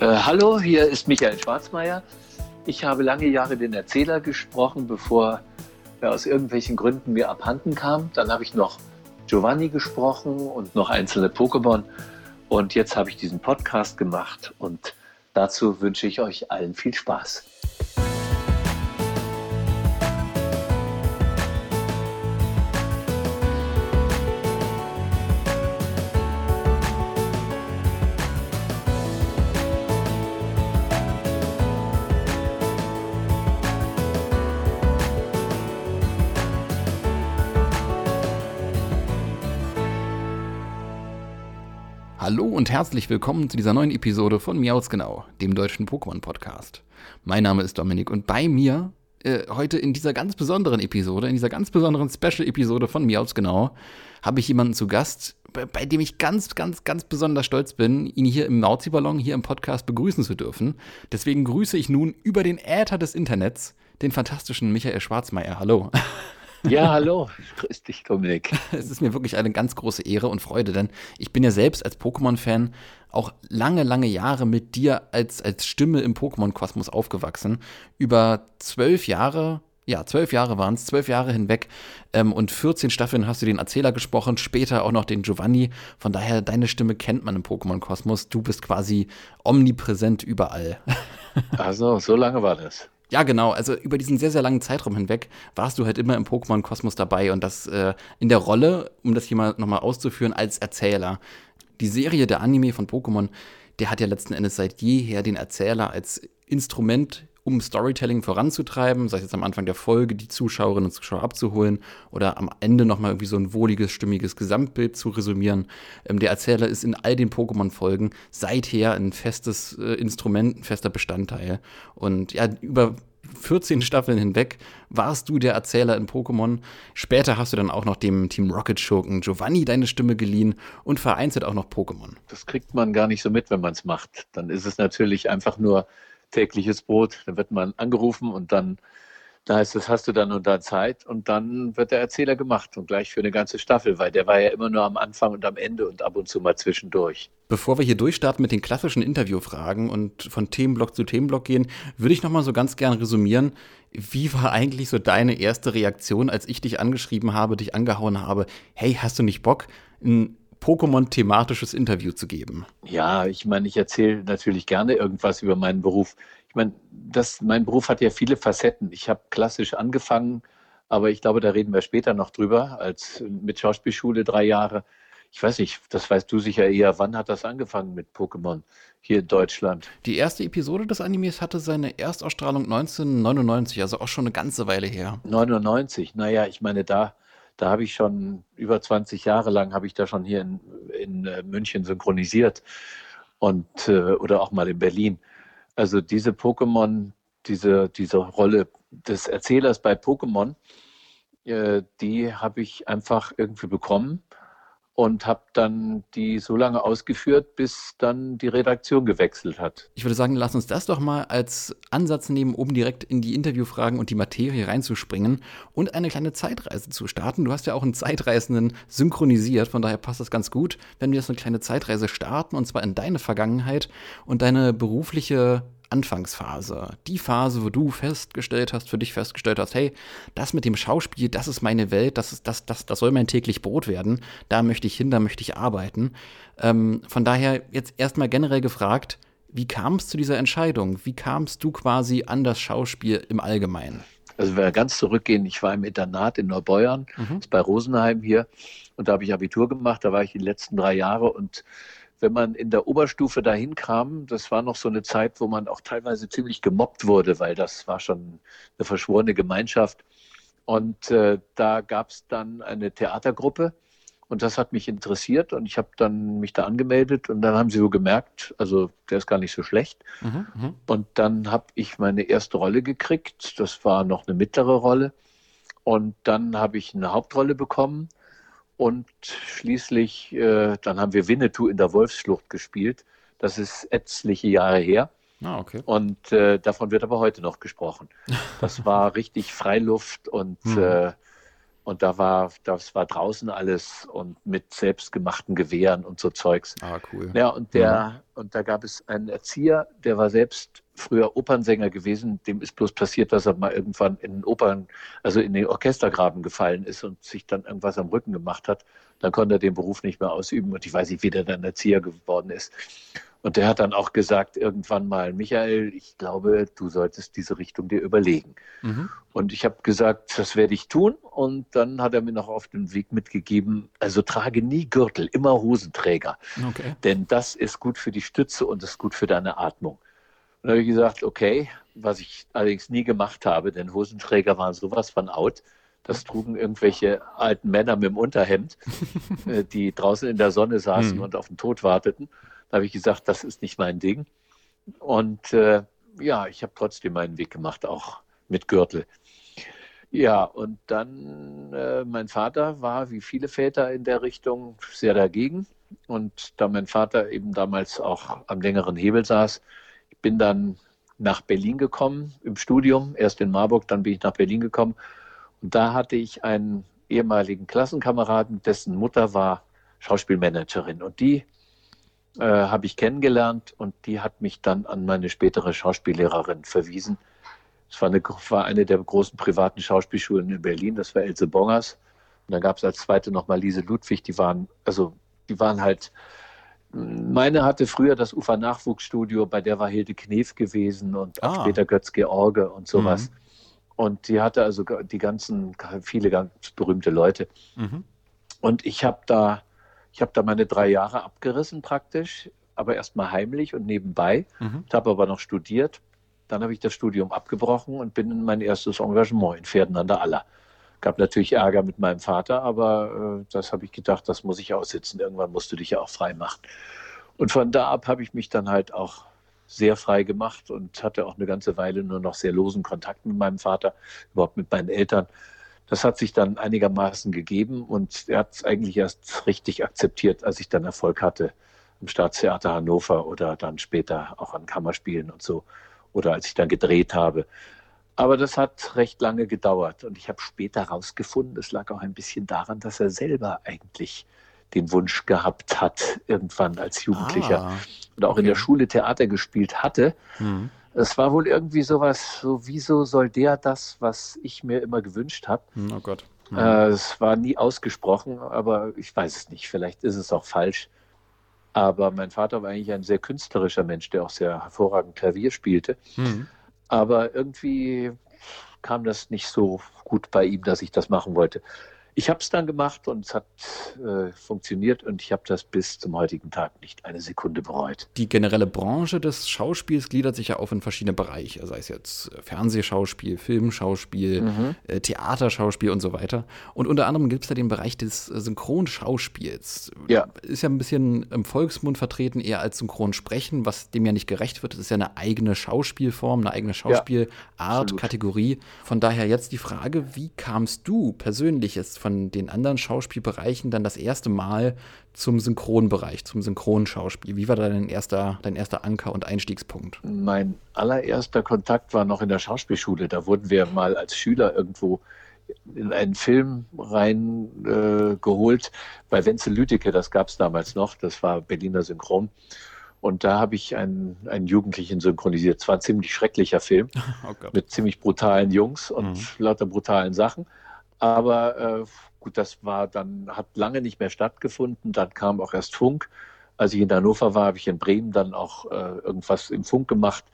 Äh, hallo, hier ist Michael Schwarzmeier. Ich habe lange Jahre den Erzähler gesprochen, bevor er aus irgendwelchen Gründen mir abhanden kam. Dann habe ich noch Giovanni gesprochen und noch einzelne Pokémon. Und jetzt habe ich diesen Podcast gemacht und dazu wünsche ich euch allen viel Spaß. Herzlich willkommen zu dieser neuen Episode von Miauz Genau, dem deutschen Pokémon-Podcast. Mein Name ist Dominik und bei mir äh, heute in dieser ganz besonderen Episode, in dieser ganz besonderen Special-Episode von Miauz Genau, habe ich jemanden zu Gast, bei, bei, dem ich ganz, ganz, ganz besonders stolz bin, ihn hier im Mauzi-Ballon, hier im Podcast begrüßen zu dürfen. Deswegen grüße ich nun über den Äther des Internets den fantastischen Michael Schwarzmeier. Hallo. Ja, hallo. Grüß dich, Dominik. Es ist mir wirklich eine ganz große Ehre und Freude, denn ich bin ja selbst als Pokémon-Fan auch lange, lange Jahre mit dir als, als Stimme im Pokémon-Kosmos aufgewachsen. Über zwölf Jahre, ja, zwölf Jahre waren es, zwölf Jahre hinweg ähm, und 14 Staffeln hast du den Erzähler gesprochen, später auch noch den Giovanni. Von daher, deine Stimme kennt man im Pokémon-Kosmos. Du bist quasi omnipräsent überall. Also, so lange war das. Ja, genau. Also über diesen sehr, sehr langen Zeitraum hinweg warst du halt immer im Pokémon-Kosmos dabei und das äh, in der Rolle, um das hier mal nochmal auszuführen, als Erzähler. Die Serie der Anime von Pokémon, der hat ja letzten Endes seit jeher den Erzähler als Instrument um Storytelling voranzutreiben, sei es jetzt am Anfang der Folge, die Zuschauerinnen und Zuschauer abzuholen oder am Ende nochmal irgendwie so ein wohliges, stimmiges Gesamtbild zu resümieren. Ähm, der Erzähler ist in all den Pokémon-Folgen seither ein festes äh, Instrument, ein fester Bestandteil. Und ja, über 14 Staffeln hinweg warst du der Erzähler in Pokémon. Später hast du dann auch noch dem Team Rocket Schurken Giovanni deine Stimme geliehen und vereinzelt auch noch Pokémon. Das kriegt man gar nicht so mit, wenn man es macht. Dann ist es natürlich einfach nur tägliches Brot. Dann wird man angerufen und dann da heißt es, hast du dann und da Zeit und dann wird der Erzähler gemacht und gleich für eine ganze Staffel, weil der war ja immer nur am Anfang und am Ende und ab und zu mal zwischendurch. Bevor wir hier durchstarten mit den klassischen Interviewfragen und von Themenblock zu Themenblock gehen, würde ich nochmal so ganz gern resümieren, wie war eigentlich so deine erste Reaktion, als ich dich angeschrieben habe, dich angehauen habe, hey, hast du nicht Bock, ein Pokémon-thematisches Interview zu geben? Ja, ich meine, ich erzähle natürlich gerne irgendwas über meinen Beruf. Ich meine, das, mein Beruf hat ja viele Facetten. Ich habe klassisch angefangen, aber ich glaube, da reden wir später noch drüber, als mit Schauspielschule drei Jahre. Ich weiß nicht, das weißt du sicher eher. Wann hat das angefangen mit Pokémon hier in Deutschland? Die erste Episode des Animes hatte seine Erstausstrahlung 1999, also auch schon eine ganze Weile her. 99, naja, ich meine, da da habe ich schon über 20 Jahre lang, habe ich da schon hier in, in äh, München synchronisiert und äh, oder auch mal in Berlin. Also diese Pokémon, diese, diese Rolle des Erzählers bei Pokémon, äh, die habe ich einfach irgendwie bekommen und habe dann die so lange ausgeführt, bis dann die Redaktion gewechselt hat. Ich würde sagen, lass uns das doch mal als Ansatz nehmen, um direkt in die Interviewfragen und die Materie reinzuspringen und eine kleine Zeitreise zu starten. Du hast ja auch einen Zeitreisenden synchronisiert, von daher passt das ganz gut, wenn wir jetzt eine kleine Zeitreise starten und zwar in deine Vergangenheit und deine berufliche Anfangsphase, die Phase, wo du festgestellt hast, für dich festgestellt hast, hey, das mit dem Schauspiel, das ist meine Welt, das, ist, das, das, das soll mein täglich Brot werden, da möchte ich hin, da möchte ich arbeiten. Ähm, von daher jetzt erstmal generell gefragt, wie kam es zu dieser Entscheidung? Wie kamst du quasi an das Schauspiel im Allgemeinen? Also wenn wir ganz zurückgehen, ich war im Internat in Neubeuern, mhm. bei Rosenheim hier, und da habe ich Abitur gemacht, da war ich die letzten drei Jahre und wenn man in der Oberstufe dahin kam, das war noch so eine Zeit, wo man auch teilweise ziemlich gemobbt wurde, weil das war schon eine verschworene Gemeinschaft. Und äh, da gab es dann eine Theatergruppe und das hat mich interessiert und ich habe dann mich da angemeldet und dann haben sie so gemerkt, also der ist gar nicht so schlecht. Mhm, mhm. und dann habe ich meine erste Rolle gekriegt. Das war noch eine mittlere Rolle. Und dann habe ich eine Hauptrolle bekommen. Und schließlich, äh, dann haben wir Winnetou in der Wolfsschlucht gespielt. Das ist etliche Jahre her. Ah, okay. Und äh, davon wird aber heute noch gesprochen. Das war richtig Freiluft und, mhm. äh, Und da war, das war draußen alles und mit selbstgemachten Gewehren und so Zeugs. Ah, cool. Ja, und der, ja. und da gab es einen Erzieher, der war selbst früher Opernsänger gewesen. Dem ist bloß passiert, dass er mal irgendwann in den Opern, also in den Orchestergraben gefallen ist und sich dann irgendwas am Rücken gemacht hat. Dann konnte er den Beruf nicht mehr ausüben und ich weiß nicht, wie der dann Erzieher geworden ist. Und der hat dann auch gesagt irgendwann mal, Michael, ich glaube, du solltest diese Richtung dir überlegen. Mhm. Und ich habe gesagt, das werde ich tun. Und dann hat er mir noch auf den Weg mitgegeben, also trage nie Gürtel, immer Hosenträger. Okay. Denn das ist gut für die Stütze und das ist gut für deine Atmung. Und da habe ich gesagt, okay, was ich allerdings nie gemacht habe, denn Hosenträger waren sowas von out. Das trugen irgendwelche alten Männer mit dem Unterhemd, äh, die draußen in der Sonne saßen mhm. und auf den Tod warteten. Da habe ich gesagt, das ist nicht mein Ding. Und äh, ja, ich habe trotzdem meinen Weg gemacht, auch mit Gürtel. Ja, und dann, äh, mein Vater war, wie viele Väter in der Richtung, sehr dagegen. Und da mein Vater eben damals auch am längeren Hebel saß, ich bin dann nach Berlin gekommen im Studium, erst in Marburg, dann bin ich nach Berlin gekommen. Und da hatte ich einen ehemaligen Klassenkameraden, dessen Mutter war Schauspielmanagerin. Und die äh, habe ich kennengelernt und die hat mich dann an meine spätere Schauspiellehrerin verwiesen. Es war eine, war eine der großen privaten Schauspielschulen in Berlin, das war Else Bongers. Und dann gab es als zweite nochmal Lise Ludwig, die waren, also die waren halt, meine hatte früher das Ufer Nachwuchsstudio, bei der war Hilde Knef gewesen und ah. später Götz George und sowas. Mhm. Und die hatte also die ganzen, viele ganz berühmte Leute. Mhm. Und ich habe da ich habe da meine drei Jahre abgerissen praktisch, aber erstmal heimlich und nebenbei. Mhm. habe aber noch studiert. Dann habe ich das Studium abgebrochen und bin in mein erstes Engagement in Pferden an der Aller. Gab natürlich Ärger mit meinem Vater, aber äh, das habe ich gedacht, das muss ich aussitzen. Irgendwann musst du dich ja auch frei machen. Und von da ab habe ich mich dann halt auch sehr frei gemacht und hatte auch eine ganze Weile nur noch sehr losen Kontakt mit meinem Vater, überhaupt mit meinen Eltern. Das hat sich dann einigermaßen gegeben und er hat es eigentlich erst richtig akzeptiert, als ich dann Erfolg hatte im Staatstheater Hannover oder dann später auch an Kammerspielen und so oder als ich dann gedreht habe. Aber das hat recht lange gedauert und ich habe später herausgefunden, es lag auch ein bisschen daran, dass er selber eigentlich den Wunsch gehabt hat, irgendwann als Jugendlicher ah, und auch okay. in der Schule Theater gespielt hatte. Mhm. Es war wohl irgendwie sowas, so wieso soll der das, was ich mir immer gewünscht habe? Hm, oh Gott. Mhm. Äh, es war nie ausgesprochen, aber ich weiß es nicht. Vielleicht ist es auch falsch. Aber mein Vater war eigentlich ein sehr künstlerischer Mensch, der auch sehr hervorragend Klavier spielte. Mhm. Aber irgendwie kam das nicht so gut bei ihm, dass ich das machen wollte ich habe es dann gemacht und es hat äh, funktioniert und ich habe das bis zum heutigen Tag nicht eine Sekunde bereut. Die generelle Branche des Schauspiels gliedert sich ja auf in verschiedene Bereiche, sei es jetzt Fernsehschauspiel, Filmschauspiel, mhm. äh, Theaterschauspiel und so weiter. Und unter anderem gibt es da den Bereich des äh, Synchronschauspiels. Ja. Ist ja ein bisschen im Volksmund vertreten, eher als Synchronsprechen, was dem ja nicht gerecht wird. Das ist ja eine eigene Schauspielform, eine eigene Schauspielart, ja, Kategorie. Von daher jetzt die Frage, wie kamst du persönlich jetzt von den anderen Schauspielbereichen dann das erste Mal zum Synchronbereich, zum Synchronschauspiel. Wie war da dein erster, dein erster Anker und Einstiegspunkt? Mein allererster Kontakt war noch in der Schauspielschule. Da wurden wir mal als Schüler irgendwo in einen Film reingeholt äh, bei Wenzel Lüdecke, das gab es damals noch, das war Berliner Synchron. Und da habe ich einen, einen Jugendlichen synchronisiert. Es war ein ziemlich schrecklicher Film oh mit ziemlich brutalen Jungs und mhm. lauter brutalen Sachen. Aber äh, gut, das war dann, hat lange nicht mehr stattgefunden. Dann kam auch erst Funk. Als ich in Hannover war, habe ich in Bremen dann auch äh, irgendwas im Funk gemacht.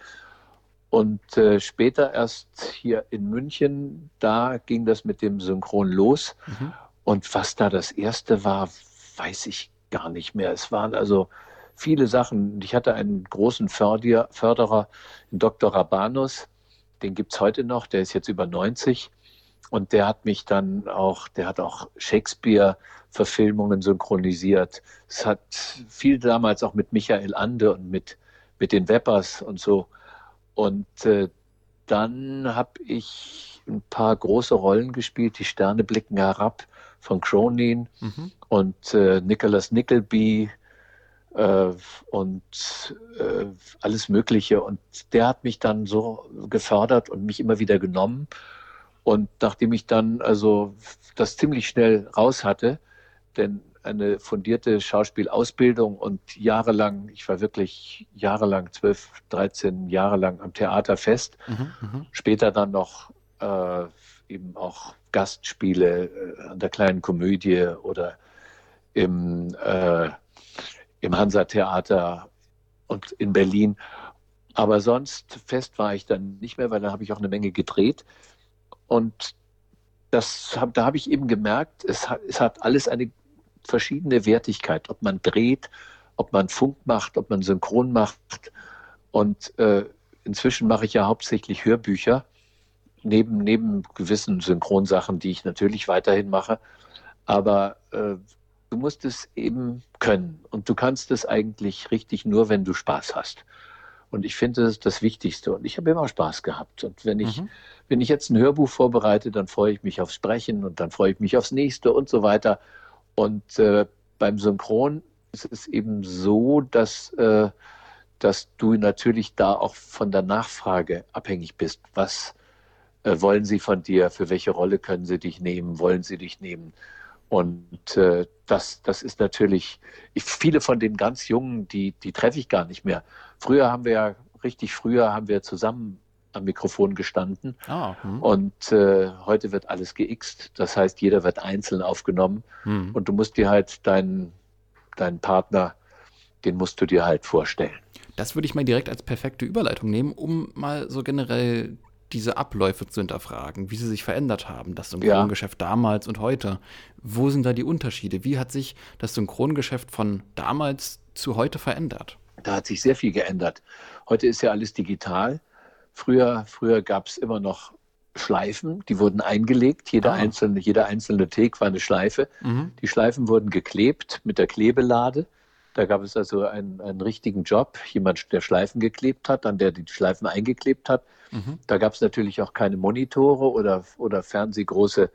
Und äh, später erst hier in München, da ging das mit dem Synchron los. Mhm. Und was da das erste war, weiß ich gar nicht mehr. Es waren also viele Sachen. Ich hatte einen großen Förder, Förderer, Dr. Rabanus, den gibt es heute noch, der ist jetzt über 90. Und der hat mich dann auch, der hat auch Shakespeare-Verfilmungen synchronisiert. Es hat viel damals auch mit Michael Ande und mit, mit den Weppers und so. Und äh, dann habe ich ein paar große Rollen gespielt. Die Sterne blicken herab von Cronin mhm. und äh, Nicholas Nickleby äh, und äh, alles Mögliche. Und der hat mich dann so gefördert und mich immer wieder genommen. Und nachdem ich dann also das ziemlich schnell raus hatte, denn eine fundierte Schauspielausbildung und jahrelang, ich war wirklich jahrelang, zwölf, dreizehn Jahre lang am Theater fest, mhm, mhm. später dann noch äh, eben auch Gastspiele äh, an der kleinen Komödie oder im, äh, im Hansa-Theater und in Berlin. Aber sonst fest war ich dann nicht mehr, weil da habe ich auch eine Menge gedreht. Und das, da habe ich eben gemerkt, es hat, es hat alles eine verschiedene Wertigkeit, ob man dreht, ob man Funk macht, ob man Synchron macht. Und äh, inzwischen mache ich ja hauptsächlich Hörbücher, neben, neben gewissen Synchronsachen, die ich natürlich weiterhin mache. Aber äh, du musst es eben können. Und du kannst es eigentlich richtig nur, wenn du Spaß hast. Und ich finde, das ist das Wichtigste. Und ich habe immer Spaß gehabt. Und wenn ich, mhm. wenn ich jetzt ein Hörbuch vorbereite, dann freue ich mich aufs Sprechen und dann freue ich mich aufs nächste und so weiter. Und äh, beim Synchron ist es eben so, dass, äh, dass du natürlich da auch von der Nachfrage abhängig bist. Was äh, wollen sie von dir? Für welche Rolle können sie dich nehmen? Wollen sie dich nehmen? Und äh, das, das ist natürlich, ich, viele von den ganz Jungen, die, die treffe ich gar nicht mehr. Früher haben wir ja, richtig früher haben wir zusammen am Mikrofon gestanden. Ah, hm. Und äh, heute wird alles geixt. Das heißt, jeder wird einzeln aufgenommen. Hm. Und du musst dir halt deinen, deinen Partner, den musst du dir halt vorstellen. Das würde ich mal direkt als perfekte Überleitung nehmen, um mal so generell diese Abläufe zu hinterfragen, wie sie sich verändert haben, das Synchrongeschäft ja. damals und heute. Wo sind da die Unterschiede? Wie hat sich das Synchrongeschäft von damals zu heute verändert? Da hat sich sehr viel geändert. Heute ist ja alles digital. Früher, früher gab es immer noch Schleifen, die wurden eingelegt. Jeder, ah. einzelne, jeder einzelne Take war eine Schleife. Mhm. Die Schleifen wurden geklebt mit der Klebelade. Da gab es also einen, einen richtigen Job, jemand, der Schleifen geklebt hat, dann der die Schleifen eingeklebt hat. Mhm. Da gab es natürlich auch keine Monitore oder, oder fernsehgroße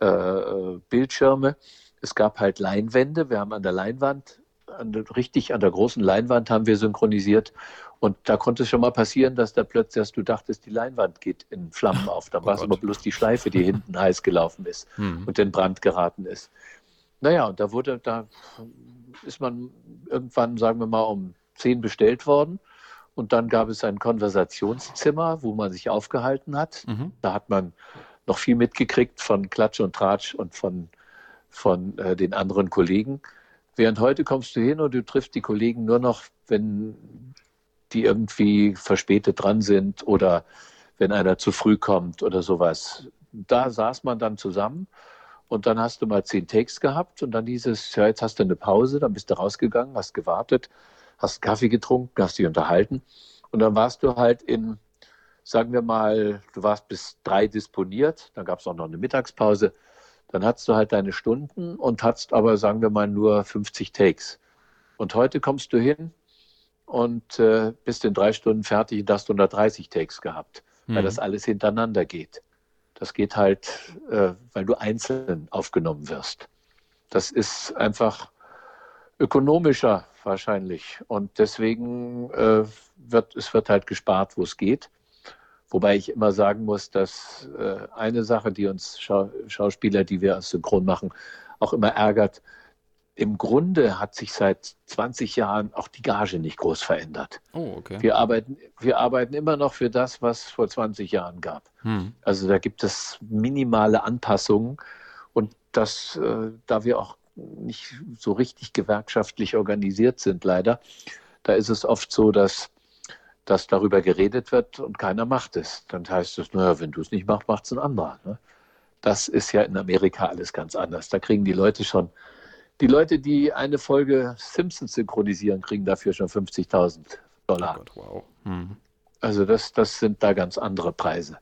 äh, Bildschirme. Es gab halt Leinwände. Wir haben an der Leinwand, an der, richtig an der großen Leinwand haben wir synchronisiert. Und da konnte es schon mal passieren, dass da plötzlich, dass du dachtest, die Leinwand geht in Flammen auf. Da oh war es aber bloß die Schleife, die hinten heiß gelaufen ist mhm. und in Brand geraten ist. Naja, da wurde, da ist man irgendwann, sagen wir mal, um zehn bestellt worden. Und dann gab es ein Konversationszimmer, wo man sich aufgehalten hat. Mhm. Da hat man noch viel mitgekriegt von Klatsch und Tratsch und von, von äh, den anderen Kollegen. Während heute kommst du hin und du triffst die Kollegen nur noch, wenn die irgendwie verspätet dran sind oder wenn einer zu früh kommt oder sowas. Da saß man dann zusammen und dann hast du mal zehn Takes gehabt und dann hieß es, ja, jetzt hast du eine Pause, dann bist du rausgegangen, hast gewartet, hast Kaffee getrunken, hast dich unterhalten und dann warst du halt in, sagen wir mal, du warst bis drei disponiert, dann gab es auch noch eine Mittagspause, dann hattest du halt deine Stunden und hattest aber, sagen wir mal, nur 50 Takes. Und heute kommst du hin und äh, bist in drei Stunden fertig und hast 130 Takes gehabt, mhm. weil das alles hintereinander geht. Das geht halt, äh, weil du einzeln aufgenommen wirst. Das ist einfach ökonomischer wahrscheinlich. Und deswegen äh, wird es wird halt gespart, wo es geht. Wobei ich immer sagen muss, dass äh, eine Sache, die uns Schau Schauspieler, die wir als Synchron machen, auch immer ärgert, im Grunde hat sich seit 20 Jahren auch die Gage nicht groß verändert. Oh, okay. Wir arbeiten, wir arbeiten immer noch für das, was es vor 20 Jahren gab. Hm. Also da gibt es minimale Anpassungen und das, äh, da wir auch nicht so richtig gewerkschaftlich organisiert sind, leider, da ist es oft so, dass, dass darüber geredet wird und keiner macht es. Dann heißt es, naja, wenn du es nicht machst, macht es ein anderer. Ne? Das ist ja in Amerika alles ganz anders. Da kriegen die Leute schon die Leute, die eine Folge Simpsons synchronisieren, kriegen dafür schon 50.000 Dollar. Oh Gott, wow. Mhm. Also das, das sind da ganz andere Preise.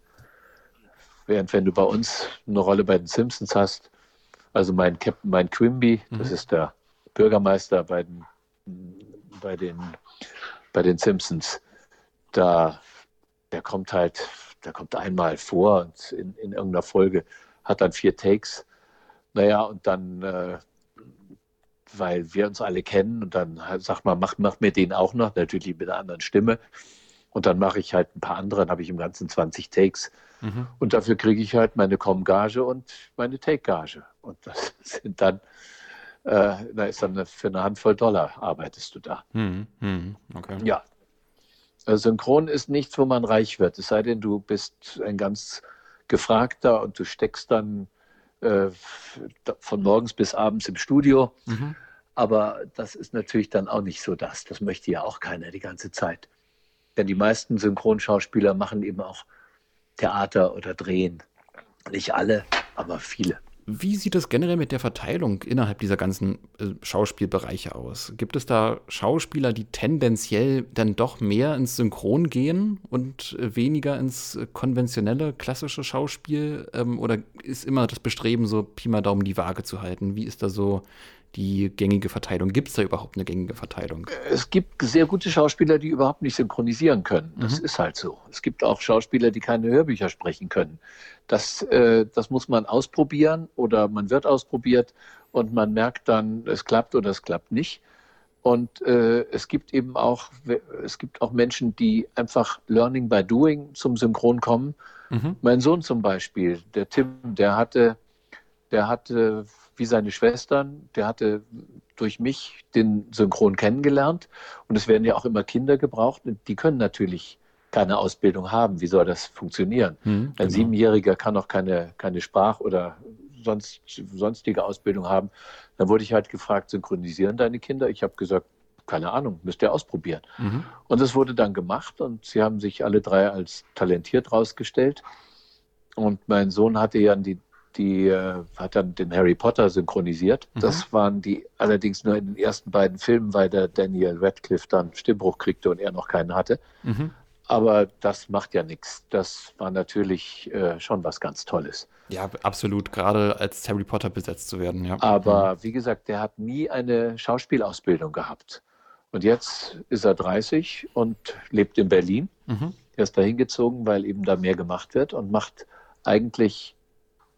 Während wenn du bei uns eine Rolle bei den Simpsons hast, also mein Captain, mein Quimby, mhm. das ist der Bürgermeister bei den, bei den, bei den Simpsons, da, der kommt halt, der kommt einmal vor und in, in irgendeiner Folge hat dann vier Takes. Naja, und dann äh, weil wir uns alle kennen und dann sagt man, mach, mach mir den auch noch, natürlich mit einer anderen Stimme. Und dann mache ich halt ein paar andere, dann habe ich im Ganzen 20 Takes. Mhm. Und dafür kriege ich halt meine Com-Gage und meine Take-Gage. Und das sind dann, äh, da ist dann für eine Handvoll Dollar arbeitest du da. Mhm. Mhm. Okay. Ja. Also Synchron ist nichts, wo man reich wird. Es sei denn, du bist ein ganz gefragter und du steckst dann äh, von morgens bis abends im Studio. Mhm. Aber das ist natürlich dann auch nicht so das. Das möchte ja auch keiner die ganze Zeit. Denn die meisten Synchronschauspieler machen eben auch Theater oder drehen. Nicht alle, aber viele. Wie sieht es generell mit der Verteilung innerhalb dieser ganzen äh, Schauspielbereiche aus? Gibt es da Schauspieler, die tendenziell dann doch mehr ins Synchron gehen und äh, weniger ins äh, konventionelle, klassische Schauspiel? Ähm, oder ist immer das Bestreben, so Pi mal Daumen die Waage zu halten? Wie ist da so die gängige Verteilung? Gibt es da überhaupt eine gängige Verteilung? Es gibt sehr gute Schauspieler, die überhaupt nicht synchronisieren können. Das mhm. ist halt so. Es gibt auch Schauspieler, die keine Hörbücher sprechen können. Das, äh, das muss man ausprobieren oder man wird ausprobiert und man merkt dann, es klappt oder es klappt nicht. Und äh, es gibt eben auch, es gibt auch Menschen, die einfach Learning by Doing zum Synchron kommen. Mhm. Mein Sohn zum Beispiel, der Tim, der hatte, der hatte wie seine Schwestern. Der hatte durch mich den Synchron kennengelernt. Und es werden ja auch immer Kinder gebraucht. Und die können natürlich keine Ausbildung haben. Wie soll das funktionieren? Hm, Ein genau. Siebenjähriger kann auch keine, keine Sprach- oder sonst, sonstige Ausbildung haben. Dann wurde ich halt gefragt, synchronisieren deine Kinder? Ich habe gesagt, keine Ahnung, müsst ihr ausprobieren. Mhm. Und das wurde dann gemacht und sie haben sich alle drei als talentiert rausgestellt. Und mein Sohn hatte ja die die äh, hat dann den Harry Potter synchronisiert. Mhm. Das waren die allerdings nur in den ersten beiden Filmen, weil der Daniel Radcliffe dann Stimmbruch kriegte und er noch keinen hatte. Mhm. Aber das macht ja nichts. Das war natürlich äh, schon was ganz Tolles. Ja, absolut. Gerade als Harry Potter besetzt zu werden, ja. Aber mhm. wie gesagt, der hat nie eine Schauspielausbildung gehabt. Und jetzt ist er 30 und lebt in Berlin. Mhm. Er ist da hingezogen, weil eben da mehr gemacht wird und macht eigentlich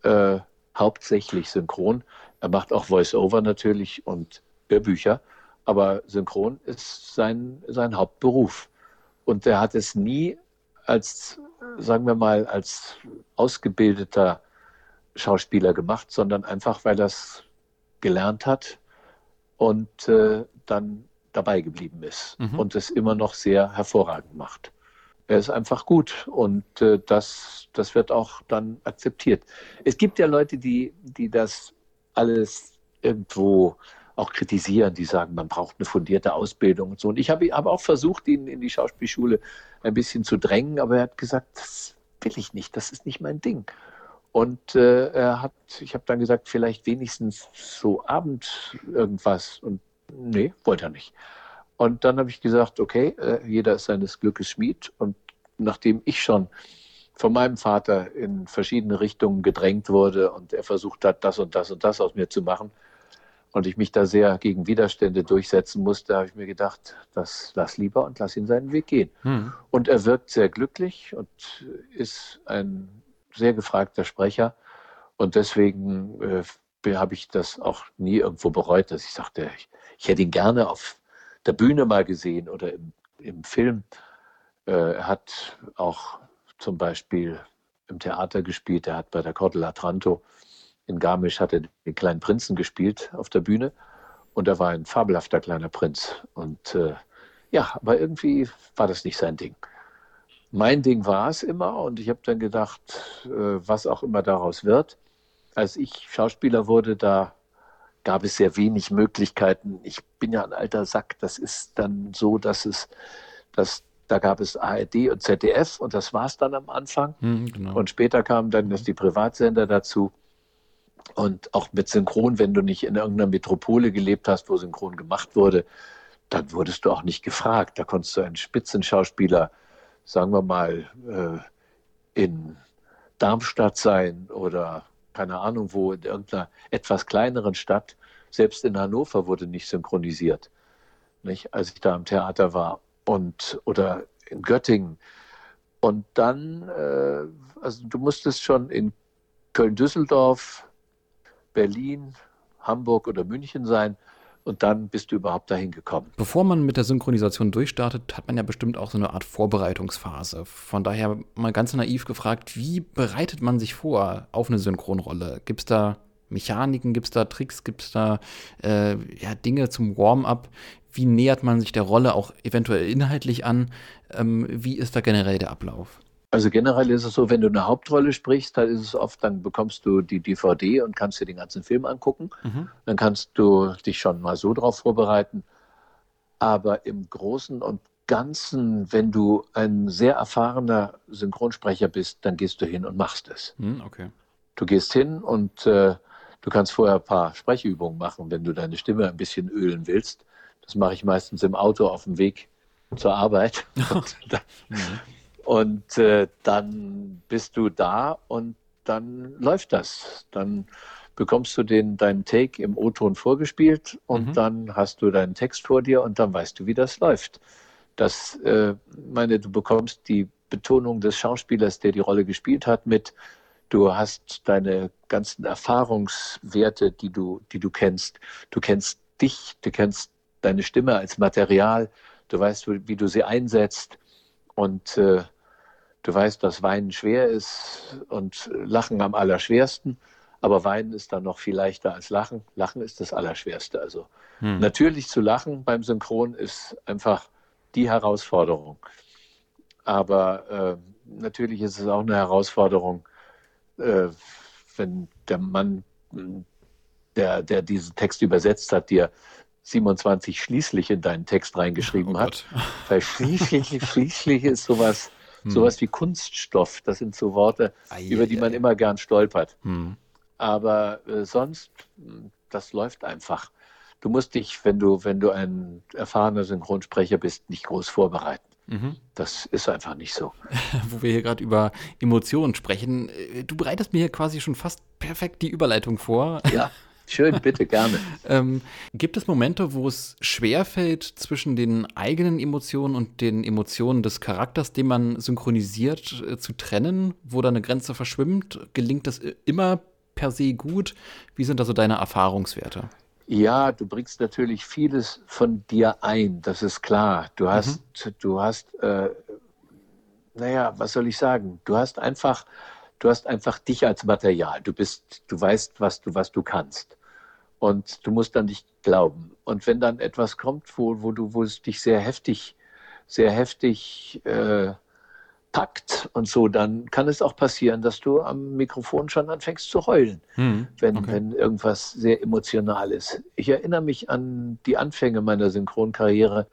äh, hauptsächlich synchron. Er macht auch Voice-Over natürlich und Hörbücher, aber synchron ist sein, sein Hauptberuf. Und er hat es nie als, sagen wir mal, als ausgebildeter Schauspieler gemacht, sondern einfach, weil er es gelernt hat und äh, dann dabei geblieben ist mhm. und es immer noch sehr hervorragend macht. Er ist einfach gut und äh, das, das wird auch dann akzeptiert. Es gibt ja Leute, die, die das alles irgendwo auch kritisieren, die sagen, man braucht eine fundierte Ausbildung und so. Und ich habe hab auch versucht, ihn in die Schauspielschule ein bisschen zu drängen, aber er hat gesagt, das will ich nicht, das ist nicht mein Ding. Und äh, er hat, ich habe dann gesagt, vielleicht wenigstens so Abend irgendwas. Und nee, wollte er nicht. Und dann habe ich gesagt, okay, äh, jeder ist seines Glückes Schmied. Und nachdem ich schon von meinem Vater in verschiedene Richtungen gedrängt wurde und er versucht hat, das und das und das aus mir zu machen, und ich mich da sehr gegen Widerstände durchsetzen musste, habe ich mir gedacht, das lass lieber und lass ihn seinen Weg gehen. Hm. Und er wirkt sehr glücklich und ist ein sehr gefragter Sprecher. Und deswegen äh, habe ich das auch nie irgendwo bereut, dass ich sagte, ich, ich hätte ihn gerne auf der Bühne mal gesehen oder im, im Film. Äh, er hat auch zum Beispiel im Theater gespielt. Er hat bei der Cordel Atranto in Garmisch hat er den kleinen Prinzen gespielt auf der Bühne. Und er war ein fabelhafter kleiner Prinz. Und äh, ja, aber irgendwie war das nicht sein Ding. Mein Ding war es immer und ich habe dann gedacht, äh, was auch immer daraus wird. Als ich Schauspieler wurde, da gab es sehr wenig Möglichkeiten. Ich bin ja ein alter Sack. Das ist dann so, dass es, dass da gab es ARD und ZDF und das war es dann am Anfang. Hm, genau. Und später kamen dann das die Privatsender dazu. Und auch mit Synchron, wenn du nicht in irgendeiner Metropole gelebt hast, wo Synchron gemacht wurde, dann wurdest du auch nicht gefragt. Da konntest du einen Spitzenschauspieler, sagen wir mal, äh, in Darmstadt sein oder keine Ahnung wo, in irgendeiner etwas kleineren Stadt. Selbst in Hannover wurde nicht synchronisiert, nicht, als ich da im Theater war. Und, oder in Göttingen. Und dann, äh, also du musstest schon in Köln-Düsseldorf, Berlin, Hamburg oder München sein, und dann bist du überhaupt dahin gekommen. Bevor man mit der Synchronisation durchstartet, hat man ja bestimmt auch so eine Art Vorbereitungsphase. Von daher mal ganz naiv gefragt, wie bereitet man sich vor auf eine Synchronrolle? Gibt es da Mechaniken, gibt es da Tricks, gibt es da äh, ja, Dinge zum Warm-up? Wie nähert man sich der Rolle auch eventuell inhaltlich an? Ähm, wie ist da generell der Ablauf? Also generell ist es so, wenn du eine Hauptrolle sprichst, dann ist es oft, dann bekommst du die DVD und kannst dir den ganzen Film angucken. Mhm. Dann kannst du dich schon mal so drauf vorbereiten. Aber im Großen und Ganzen, wenn du ein sehr erfahrener Synchronsprecher bist, dann gehst du hin und machst es. Mhm, okay. Du gehst hin und äh, du kannst vorher ein paar Sprechübungen machen, wenn du deine Stimme ein bisschen ölen willst. Das mache ich meistens im Auto auf dem Weg zur Arbeit. und, dann, mhm. Und äh, dann bist du da und dann läuft das. Dann bekommst du den, deinen Take im O-Ton vorgespielt und mhm. dann hast du deinen Text vor dir und dann weißt du, wie das läuft. Das, äh, meine, du bekommst die Betonung des Schauspielers, der die Rolle gespielt hat, mit. Du hast deine ganzen Erfahrungswerte, die du, die du kennst. Du kennst dich, du kennst deine Stimme als Material. Du weißt, wie du sie einsetzt. Und äh, du weißt, dass Weinen schwer ist und Lachen am allerschwersten. Aber Weinen ist dann noch viel leichter als Lachen. Lachen ist das Allerschwerste. Also hm. natürlich zu lachen beim Synchron ist einfach die Herausforderung. Aber äh, natürlich ist es auch eine Herausforderung, äh, wenn der Mann, der, der diesen Text übersetzt hat, dir 27 schließlich in deinen Text reingeschrieben oh hat. Weil schließlich, schließlich ist sowas, hm. sowas wie Kunststoff. Das sind so Worte, Ai, über die man immer gern stolpert. Hm. Aber äh, sonst, das läuft einfach. Du musst dich, wenn du, wenn du ein erfahrener Synchronsprecher bist, nicht groß vorbereiten. Mhm. Das ist einfach nicht so. Wo wir hier gerade über Emotionen sprechen, äh, du bereitest mir hier quasi schon fast perfekt die Überleitung vor. Ja. Schön, bitte, gerne. ähm, gibt es Momente, wo es schwerfällt, zwischen den eigenen Emotionen und den Emotionen des Charakters, den man synchronisiert, äh, zu trennen, wo da eine Grenze verschwimmt? Gelingt das immer per se gut? Wie sind da so deine Erfahrungswerte? Ja, du bringst natürlich vieles von dir ein, das ist klar. Du hast, mhm. du hast, äh, naja, was soll ich sagen? Du hast einfach du hast einfach dich als Material. Du bist, du weißt, was du, was du kannst. Und du musst dann nicht glauben. Und wenn dann etwas kommt, wo, wo du, wo es dich sehr heftig, sehr heftig äh, packt und so, dann kann es auch passieren, dass du am Mikrofon schon anfängst zu heulen, hm, wenn, okay. wenn irgendwas sehr emotional ist. Ich erinnere mich an die Anfänge meiner Synchronkarriere.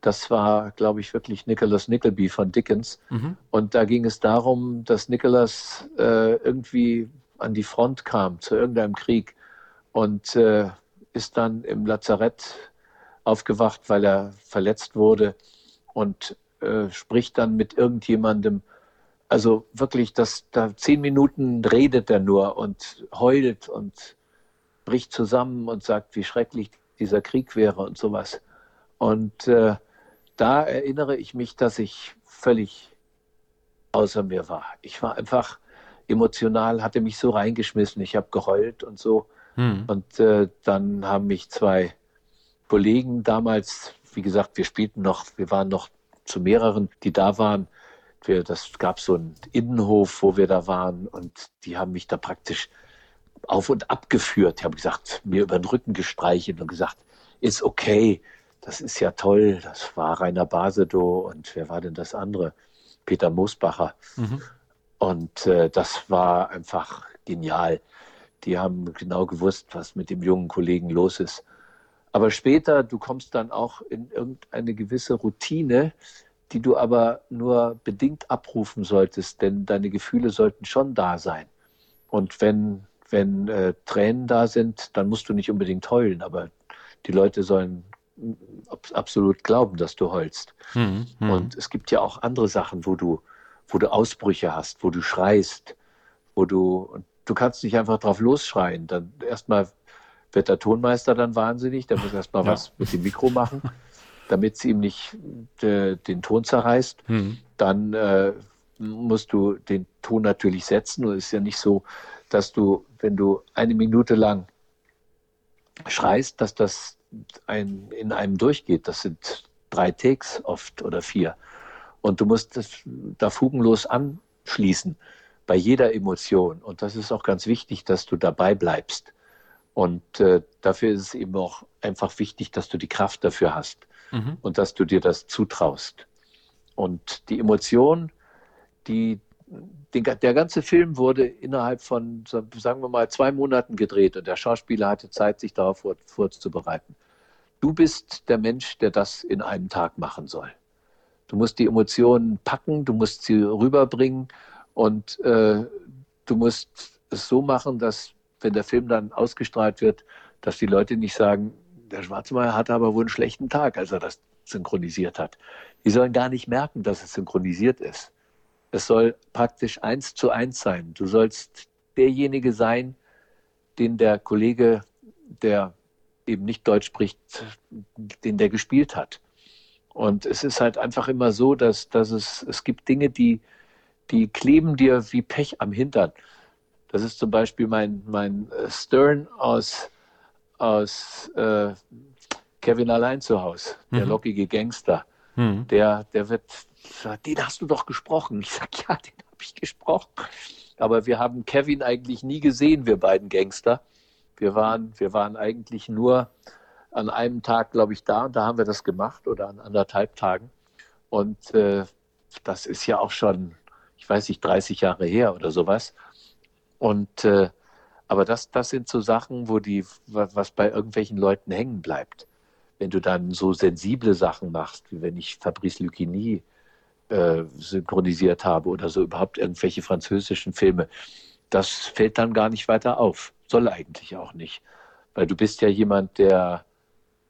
Das war, glaube ich, wirklich Nicholas Nickleby von Dickens. Mhm. Und da ging es darum, dass Nicholas äh, irgendwie an die Front kam zu irgendeinem Krieg und äh, ist dann im Lazarett aufgewacht, weil er verletzt wurde und äh, spricht dann mit irgendjemandem. Also wirklich, das, da zehn Minuten redet er nur und heult und bricht zusammen und sagt, wie schrecklich dieser Krieg wäre und sowas. Und äh, da erinnere ich mich, dass ich völlig außer mir war. Ich war einfach emotional, hatte mich so reingeschmissen. Ich habe geheult und so. Hm. Und äh, dann haben mich zwei Kollegen damals, wie gesagt, wir spielten noch, wir waren noch zu mehreren, die da waren. Wir, das gab so einen Innenhof, wo wir da waren und die haben mich da praktisch auf und ab geführt. Die haben gesagt, mir über den Rücken gestreichelt und gesagt, ist okay, das ist ja toll, das war Rainer Basedow und wer war denn das andere? Peter Moosbacher. Mhm. Und äh, das war einfach genial. Die haben genau gewusst, was mit dem jungen Kollegen los ist. Aber später, du kommst dann auch in irgendeine gewisse Routine, die du aber nur bedingt abrufen solltest, denn deine Gefühle sollten schon da sein. Und wenn, wenn äh, Tränen da sind, dann musst du nicht unbedingt heulen, aber die Leute sollen absolut glauben, dass du heulst. Mhm, mhm. Und es gibt ja auch andere Sachen, wo du, wo du Ausbrüche hast, wo du schreist, wo du, du kannst nicht einfach drauf losschreien. Dann erstmal wird der Tonmeister dann wahnsinnig, der muss erstmal ja. was mit dem Mikro machen, damit es ihm nicht de, den Ton zerreißt. Mhm. Dann äh, musst du den Ton natürlich setzen. Und es ist ja nicht so, dass du, wenn du eine Minute lang schreist, dass das ein, in einem durchgeht. Das sind drei Takes oft oder vier. Und du musst das da fugenlos anschließen bei jeder Emotion. Und das ist auch ganz wichtig, dass du dabei bleibst. Und äh, dafür ist es eben auch einfach wichtig, dass du die Kraft dafür hast mhm. und dass du dir das zutraust. Und die Emotion, die, den, der ganze Film wurde innerhalb von, sagen wir mal, zwei Monaten gedreht und der Schauspieler hatte Zeit, sich darauf vor, vorzubereiten. Du bist der Mensch, der das in einem Tag machen soll. Du musst die Emotionen packen, du musst sie rüberbringen und äh, du musst es so machen, dass wenn der Film dann ausgestrahlt wird, dass die Leute nicht sagen, der Schwarzmeier hatte aber wohl einen schlechten Tag, als er das synchronisiert hat. Die sollen gar nicht merken, dass es synchronisiert ist. Es soll praktisch eins zu eins sein. Du sollst derjenige sein, den der Kollege, der eben nicht Deutsch spricht, den der gespielt hat. Und es ist halt einfach immer so, dass, dass es, es gibt Dinge, die, die kleben dir wie Pech am Hintern. Das ist zum Beispiel mein, mein äh, Stern aus, aus äh, Kevin allein zu Hause, der mhm. lockige Gangster. Mhm. Der, der wird, den hast du doch gesprochen. Ich sage, ja, den habe ich gesprochen. Aber wir haben Kevin eigentlich nie gesehen, wir beiden Gangster. Wir waren, wir waren eigentlich nur an einem Tag, glaube ich, da und da haben wir das gemacht oder an anderthalb Tagen. Und äh, das ist ja auch schon, ich weiß nicht, 30 Jahre her oder sowas. Und äh, aber das, das sind so Sachen, wo die, was bei irgendwelchen Leuten hängen bleibt. Wenn du dann so sensible Sachen machst, wie wenn ich Fabrice Lucchini äh, synchronisiert habe oder so überhaupt irgendwelche französischen Filme, das fällt dann gar nicht weiter auf. Soll eigentlich auch nicht. Weil du bist ja jemand, der,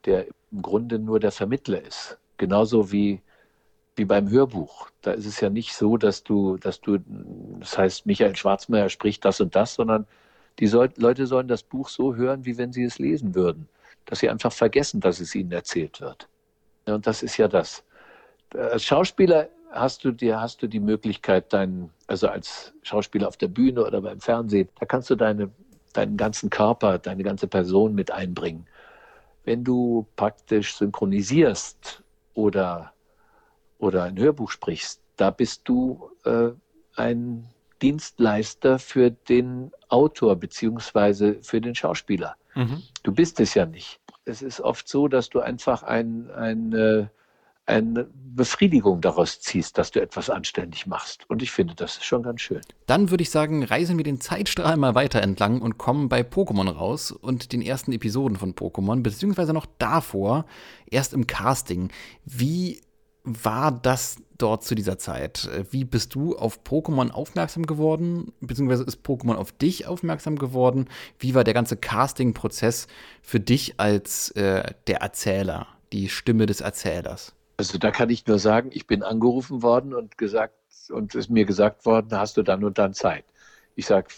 der im Grunde nur der Vermittler ist. Genauso wie wie beim Hörbuch. Da ist es ja nicht so, dass du, dass du, das heißt, Michael Schwarzmeier spricht das und das, sondern die soll, Leute sollen das Buch so hören, wie wenn sie es lesen würden. Dass sie einfach vergessen, dass es ihnen erzählt wird. Und das ist ja das. Als Schauspieler hast du dir, hast du die Möglichkeit, deinen, also als Schauspieler auf der Bühne oder beim Fernsehen, da kannst du deine, deinen ganzen Körper, deine ganze Person mit einbringen. Wenn du praktisch synchronisierst oder oder ein Hörbuch sprichst, da bist du äh, ein Dienstleister für den Autor beziehungsweise für den Schauspieler. Mhm. Du bist es ja nicht. Es ist oft so, dass du einfach ein, ein, äh, eine Befriedigung daraus ziehst, dass du etwas anständig machst. Und ich finde, das ist schon ganz schön. Dann würde ich sagen, reisen wir den Zeitstrahl mal weiter entlang und kommen bei Pokémon raus und den ersten Episoden von Pokémon, beziehungsweise noch davor, erst im Casting. Wie war das dort zu dieser Zeit? Wie bist du auf Pokémon aufmerksam geworden? Beziehungsweise ist Pokémon auf dich aufmerksam geworden? Wie war der ganze Casting-Prozess für dich als äh, der Erzähler, die Stimme des Erzählers? Also da kann ich nur sagen, ich bin angerufen worden und gesagt und ist mir gesagt worden, hast du dann und dann Zeit. Ich sage,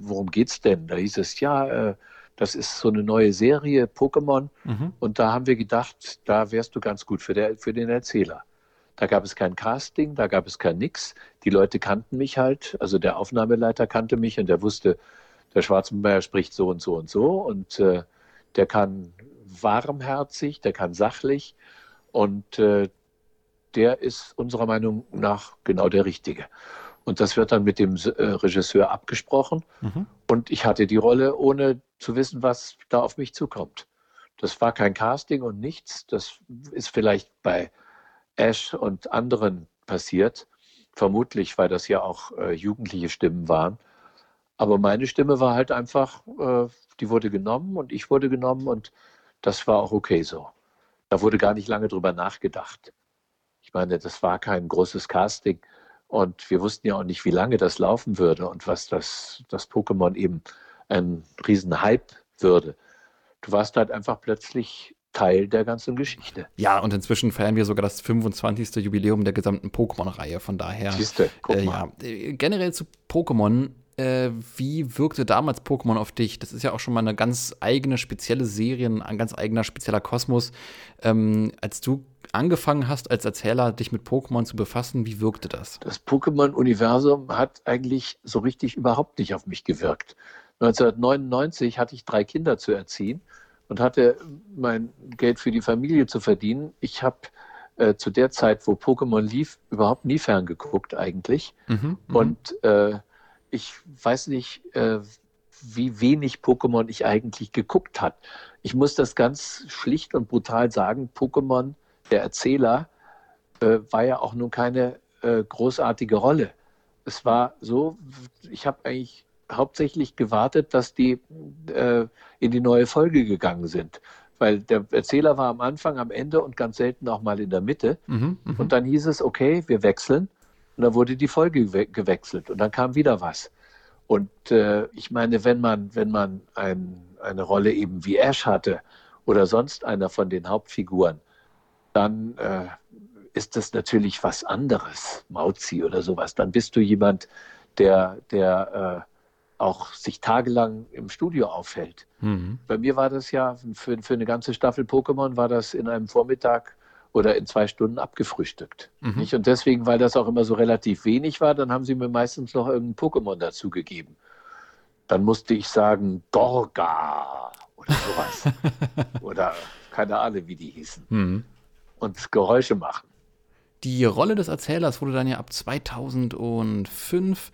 worum geht's denn? Da hieß es, ja, äh, das ist so eine neue Serie, Pokémon. Mhm. Und da haben wir gedacht, da wärst du ganz gut für, der, für den Erzähler. Da gab es kein Casting, da gab es kein Nix. Die Leute kannten mich halt. Also der Aufnahmeleiter kannte mich und der wusste, der Schwarzenberger spricht so und so und so. Und äh, der kann warmherzig, der kann sachlich. Und äh, der ist unserer Meinung nach genau der Richtige. Und das wird dann mit dem äh, Regisseur abgesprochen. Mhm. Und ich hatte die Rolle, ohne zu wissen, was da auf mich zukommt. Das war kein Casting und nichts. Das ist vielleicht bei Ash und anderen passiert. Vermutlich, weil das ja auch äh, jugendliche Stimmen waren. Aber meine Stimme war halt einfach, äh, die wurde genommen und ich wurde genommen und das war auch okay so. Da wurde gar nicht lange drüber nachgedacht. Ich meine, das war kein großes Casting und wir wussten ja auch nicht, wie lange das laufen würde und was das, das Pokémon eben ein Riesenhype würde. Du warst halt einfach plötzlich Teil der ganzen Geschichte. Ja, und inzwischen feiern wir sogar das 25. Jubiläum der gesamten Pokémon-Reihe. Von daher. Siehste, guck äh, mal. Ja. Äh, generell zu Pokémon. Äh, wie wirkte damals Pokémon auf dich? Das ist ja auch schon mal eine ganz eigene, spezielle Serie, ein ganz eigener, spezieller Kosmos. Ähm, als du angefangen hast, als Erzähler dich mit Pokémon zu befassen, wie wirkte das? Das Pokémon-Universum hat eigentlich so richtig überhaupt nicht auf mich gewirkt. 1999 hatte ich drei Kinder zu erziehen und hatte mein Geld für die Familie zu verdienen. Ich habe äh, zu der Zeit, wo Pokémon lief, überhaupt nie ferngeguckt eigentlich. Mhm, mhm. und äh, ich weiß nicht, äh, wie wenig Pokémon ich eigentlich geguckt habe. Ich muss das ganz schlicht und brutal sagen, Pokémon, der Erzähler, äh, war ja auch nun keine äh, großartige Rolle. Es war so, ich habe eigentlich hauptsächlich gewartet, dass die äh, in die neue Folge gegangen sind. Weil der Erzähler war am Anfang, am Ende und ganz selten auch mal in der Mitte. Mhm, mh. Und dann hieß es, okay, wir wechseln. Und dann wurde die Folge gewechselt und dann kam wieder was. Und äh, ich meine, wenn man, wenn man ein, eine Rolle eben wie Ash hatte oder sonst einer von den Hauptfiguren, dann äh, ist das natürlich was anderes, Mauzi oder sowas. Dann bist du jemand, der, der äh, auch sich tagelang im Studio aufhält. Mhm. Bei mir war das ja für, für eine ganze Staffel Pokémon war das in einem Vormittag oder in zwei Stunden abgefrühstückt. Mhm. Nicht? Und deswegen, weil das auch immer so relativ wenig war, dann haben sie mir meistens noch irgendein Pokémon dazu gegeben. Dann musste ich sagen Gorga oder sowas. oder keine Ahnung, wie die hießen. Mhm. Und Geräusche machen. Die Rolle des Erzählers wurde dann ja ab 2005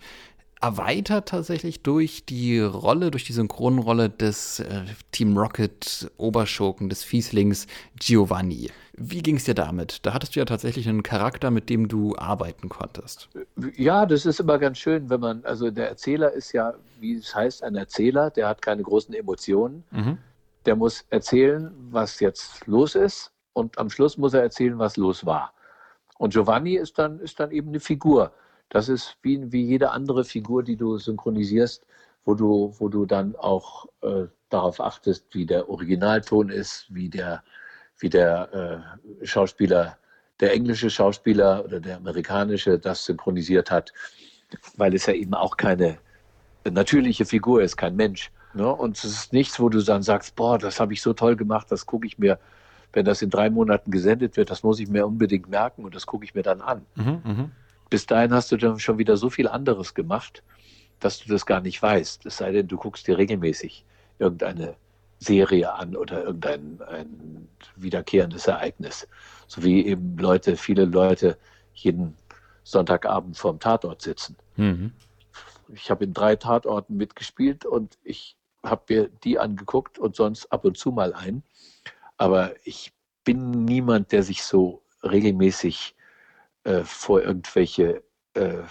erweitert tatsächlich durch die Rolle, durch die Synchronrolle des äh, Team Rocket Oberschurken, des Fieslings Giovanni. Wie ging es dir damit? Da hattest du ja tatsächlich einen Charakter, mit dem du arbeiten konntest. Ja, das ist immer ganz schön, wenn man, also der Erzähler ist ja, wie es heißt, ein Erzähler, der hat keine großen Emotionen. Mhm. Der muss erzählen, was jetzt los ist und am Schluss muss er erzählen, was los war. Und Giovanni ist dann, ist dann eben eine Figur das ist wie, wie jede andere Figur, die du synchronisierst, wo du, wo du dann auch äh, darauf achtest, wie der Originalton ist, wie der, wie der äh, Schauspieler, der englische Schauspieler oder der amerikanische das synchronisiert hat, weil es ja eben auch keine natürliche Figur ist, kein Mensch. Ne? Und es ist nichts, wo du dann sagst, boah, das habe ich so toll gemacht, das gucke ich mir, wenn das in drei Monaten gesendet wird, das muss ich mir unbedingt merken und das gucke ich mir dann an. Mhm, mh bis dahin hast du dann schon wieder so viel anderes gemacht, dass du das gar nicht weißt. Es sei denn, du guckst dir regelmäßig irgendeine Serie an oder irgendein ein wiederkehrendes Ereignis. So wie eben Leute, viele Leute jeden Sonntagabend vorm Tatort sitzen. Mhm. Ich habe in drei Tatorten mitgespielt und ich habe mir die angeguckt und sonst ab und zu mal ein. Aber ich bin niemand, der sich so regelmäßig äh, vor irgendwelche äh,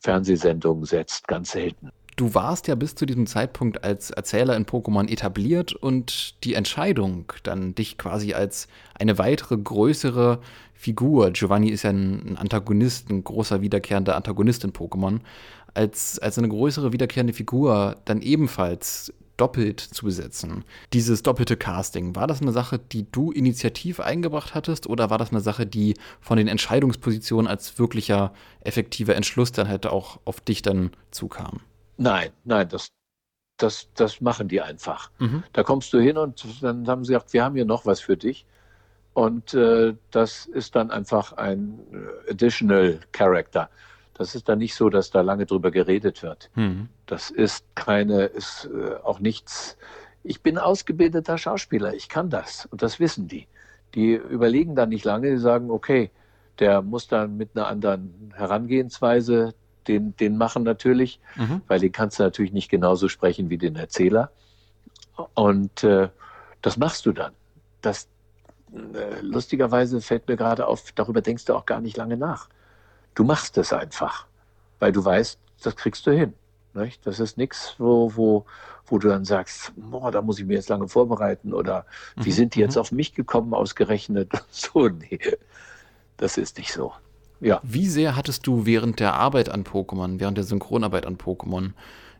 Fernsehsendungen setzt, ganz selten. Du warst ja bis zu diesem Zeitpunkt als Erzähler in Pokémon etabliert und die Entscheidung, dann dich quasi als eine weitere größere Figur, Giovanni ist ja ein Antagonist, ein großer wiederkehrender Antagonist in Pokémon, als, als eine größere wiederkehrende Figur dann ebenfalls doppelt zu besetzen. Dieses doppelte Casting, war das eine Sache, die du initiativ eingebracht hattest oder war das eine Sache, die von den Entscheidungspositionen als wirklicher effektiver Entschluss dann halt auch auf dich dann zukam? Nein, nein, das, das, das machen die einfach. Mhm. Da kommst du hin und dann haben sie gesagt, wir haben hier noch was für dich. Und äh, das ist dann einfach ein äh, Additional Character. Das ist dann nicht so, dass da lange drüber geredet wird. Mhm. Das ist keine, ist äh, auch nichts. Ich bin ausgebildeter Schauspieler, ich kann das und das wissen die. Die überlegen dann nicht lange, die sagen, okay, der muss dann mit einer anderen Herangehensweise den, den machen natürlich, mhm. weil den kannst du natürlich nicht genauso sprechen wie den Erzähler. Und äh, das machst du dann. Das, äh, lustigerweise fällt mir gerade auf, darüber denkst du auch gar nicht lange nach. Du machst es einfach, weil du weißt, das kriegst du hin. Nicht? Das ist nichts, wo, wo, wo du dann sagst, boah, da muss ich mir jetzt lange vorbereiten oder wie mhm. sind die jetzt mhm. auf mich gekommen ausgerechnet? So, nee, das ist nicht so. Ja. Wie sehr hattest du während der Arbeit an Pokémon, während der Synchronarbeit an Pokémon,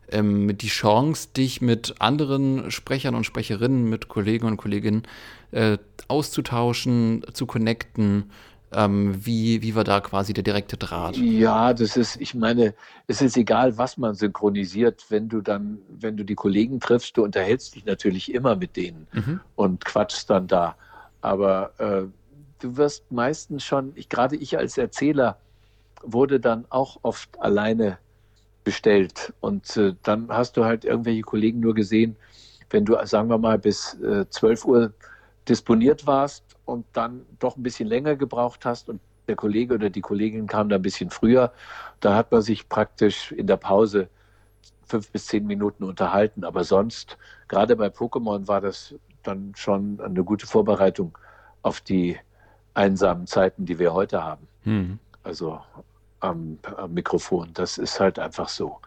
ähm, die Chance, dich mit anderen Sprechern und Sprecherinnen, mit Kollegen und Kolleginnen äh, auszutauschen, zu connecten? Ähm, wie, wie war da quasi der direkte Draht? Ja, das ist, ich meine, es ist egal, was man synchronisiert, wenn du dann, wenn du die Kollegen triffst, du unterhältst dich natürlich immer mit denen mhm. und quatschst dann da. Aber äh, du wirst meistens schon, ich, gerade ich als Erzähler wurde dann auch oft alleine bestellt. Und äh, dann hast du halt irgendwelche Kollegen nur gesehen, wenn du, sagen wir mal, bis äh, 12 Uhr disponiert warst und dann doch ein bisschen länger gebraucht hast und der Kollege oder die Kollegin kam da ein bisschen früher, da hat man sich praktisch in der Pause fünf bis zehn Minuten unterhalten. Aber sonst, gerade bei Pokémon, war das dann schon eine gute Vorbereitung auf die einsamen Zeiten, die wir heute haben. Mhm. Also am, am, Mikrofon. Das ist halt einfach so.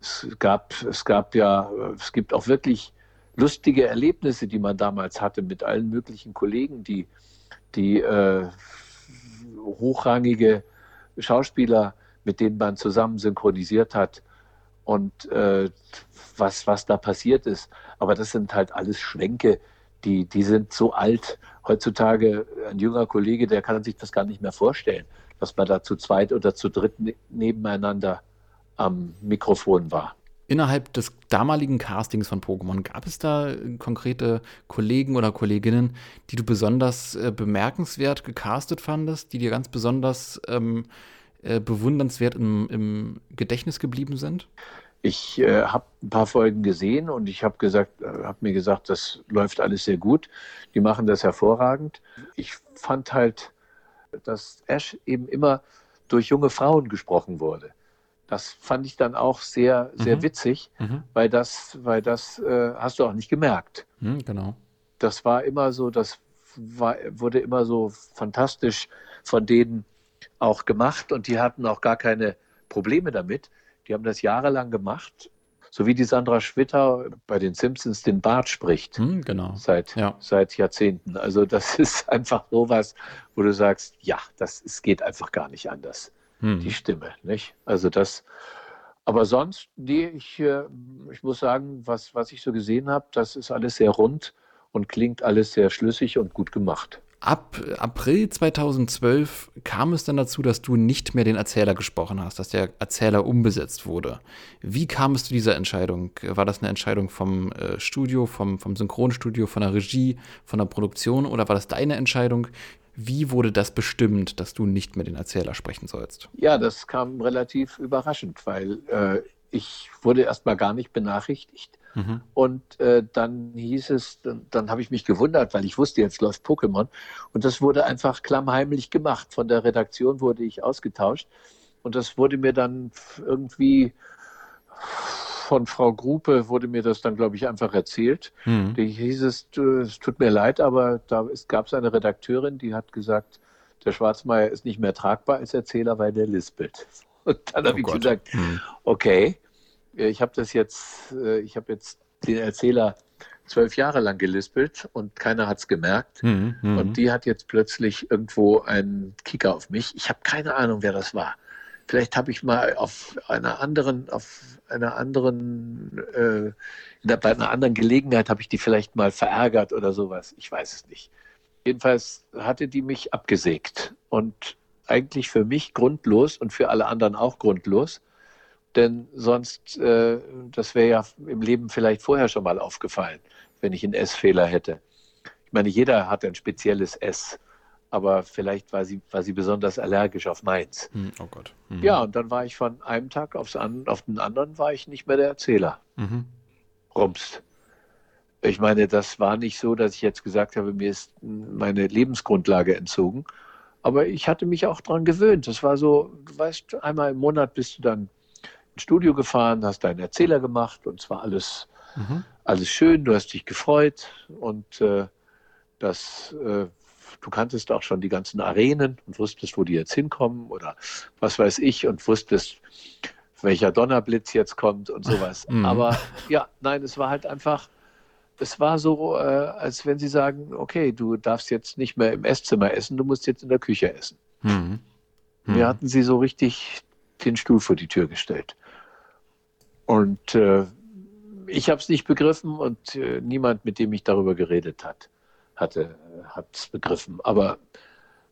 Es gab, es gab ja, es gibt auch wirklich lustige Erlebnisse, die man damals hatte mit allen möglichen Kollegen, die, die äh, hochrangige Schauspieler, mit denen man zusammen synchronisiert hat und äh, was, was da passiert ist. Aber das sind halt alles Schwenke, die, die sind so alt. Heutzutage ein junger Kollege, der kann sich das gar nicht mehr vorstellen, dass man da zu zweit oder zu dritt ne-, nebeneinander am Mikrofon war. Innerhalb des damaligen Castings von Pokémon gab es da konkrete Kollegen oder Kolleginnen, die du besonders äh, bemerkenswert gecastet fandest, die dir ganz besonders ähm, äh, bewundernswert im, im, Gedächtnis geblieben sind? Ich äh, habe ein paar Folgen gesehen und ich habe gesagt, äh, habe mir gesagt, das läuft alles sehr gut. Die machen das hervorragend. Ich fand halt, dass Ash eben immer durch junge Frauen gesprochen wurde. Das fand ich dann auch sehr, sehr mhm. witzig, mhm. weil das, weil das äh, hast du auch nicht gemerkt. Mhm, genau. Das war immer so, das war, wurde immer so fantastisch von denen auch gemacht und die hatten auch gar keine Probleme damit. Die haben das jahrelang gemacht, so wie die Sandra Schwitter bei den Simpsons den Bart spricht. Hm, genau. Seit, ja. seit Jahrzehnten. Also das ist einfach sowas, wo du sagst, ja, das es geht einfach gar nicht anders hm. die Stimme. Nicht? Also das, aber sonst, nee, ich, äh, ich muss sagen, was, was ich so gesehen habe, das ist alles sehr rund und klingt alles sehr schlüssig und gut gemacht. Ab April 2012 kam es dann dazu, dass du nicht mehr den Erzähler gesprochen hast, dass der Erzähler umbesetzt wurde. Wie kam es zu dieser Entscheidung? War das eine Entscheidung vom äh, Studio, vom, vom Synchronstudio, von der Regie, von der Produktion oder war das deine Entscheidung? Wie wurde das bestimmt, dass du nicht mehr den Erzähler sprechen sollst? Ja, das kam relativ überraschend, weil äh, ich wurde erstmal gar nicht benachrichtigt. Mhm. Und äh, dann hieß es, dann, dann habe ich mich gewundert, weil ich wusste, jetzt läuft Pokémon. Und das wurde einfach klammheimlich gemacht. Von der Redaktion wurde ich ausgetauscht. Und das wurde mir dann irgendwie von Frau Gruppe wurde mir das dann, glaube ich, einfach erzählt. Mhm. Die hieß es, es tut mir leid, aber da gab es eine Redakteurin, die hat gesagt, der Schwarzmeier ist nicht mehr tragbar als Erzähler, weil der lispelt. Und dann habe oh ich Gott. gesagt, mhm. okay, ich habe das jetzt, äh, ich habe jetzt den Erzähler zwölf Jahre lang gelispelt und keiner hat es gemerkt. Mhm, mhm, und die hat jetzt plötzlich irgendwo einen Kicker auf mich. Ich habe keine Ahnung, wer das war. Vielleicht habe ich mal auf einer anderen, auf einer anderen, äh, der, bei einer anderen Gelegenheit habe ich die vielleicht mal verärgert oder sowas. Ich weiß es nicht. Jedenfalls hatte die mich abgesägt und eigentlich für mich grundlos und für alle anderen auch grundlos. Denn sonst, äh, das wäre ja im Leben vielleicht vorher schon mal aufgefallen, wenn ich einen S-Fehler hätte. Ich meine, jeder hat ein spezielles S aber vielleicht war sie, war sie besonders allergisch auf meins. Hm, oh Gott. Mhm. Ja, und dann war ich von einem Tag aufs an, auf den anderen war ich nicht mehr der Erzähler. Mhm. Rums. Ich meine, das war nicht so, dass ich jetzt gesagt habe, mir ist meine Lebensgrundlage entzogen. Aber ich hatte mich auch daran gewöhnt. Das war so, du weißt, einmal im Monat bist du dann ins Studio gefahren, hast deinen Erzähler gemacht und zwar alles, mhm. alles schön, du hast dich gefreut und äh, das äh, du kanntest auch schon die ganzen Arenen und wusstest, wo die jetzt hinkommen oder was weiß ich und wusstest, welcher Donnerblitz jetzt kommt und sowas. Mhm. Aber ja, nein, es war halt einfach, es war so, äh, als wenn sie sagen, okay, du darfst jetzt nicht mehr im Esszimmer essen, du musst jetzt in der Küche essen. Mhm. Mhm. Mir hatten sie so richtig den Stuhl vor die Tür gestellt. Und äh, ich habe es nicht begriffen und äh, niemand, mit dem ich darüber geredet hat hatte, hat es begriffen. Aber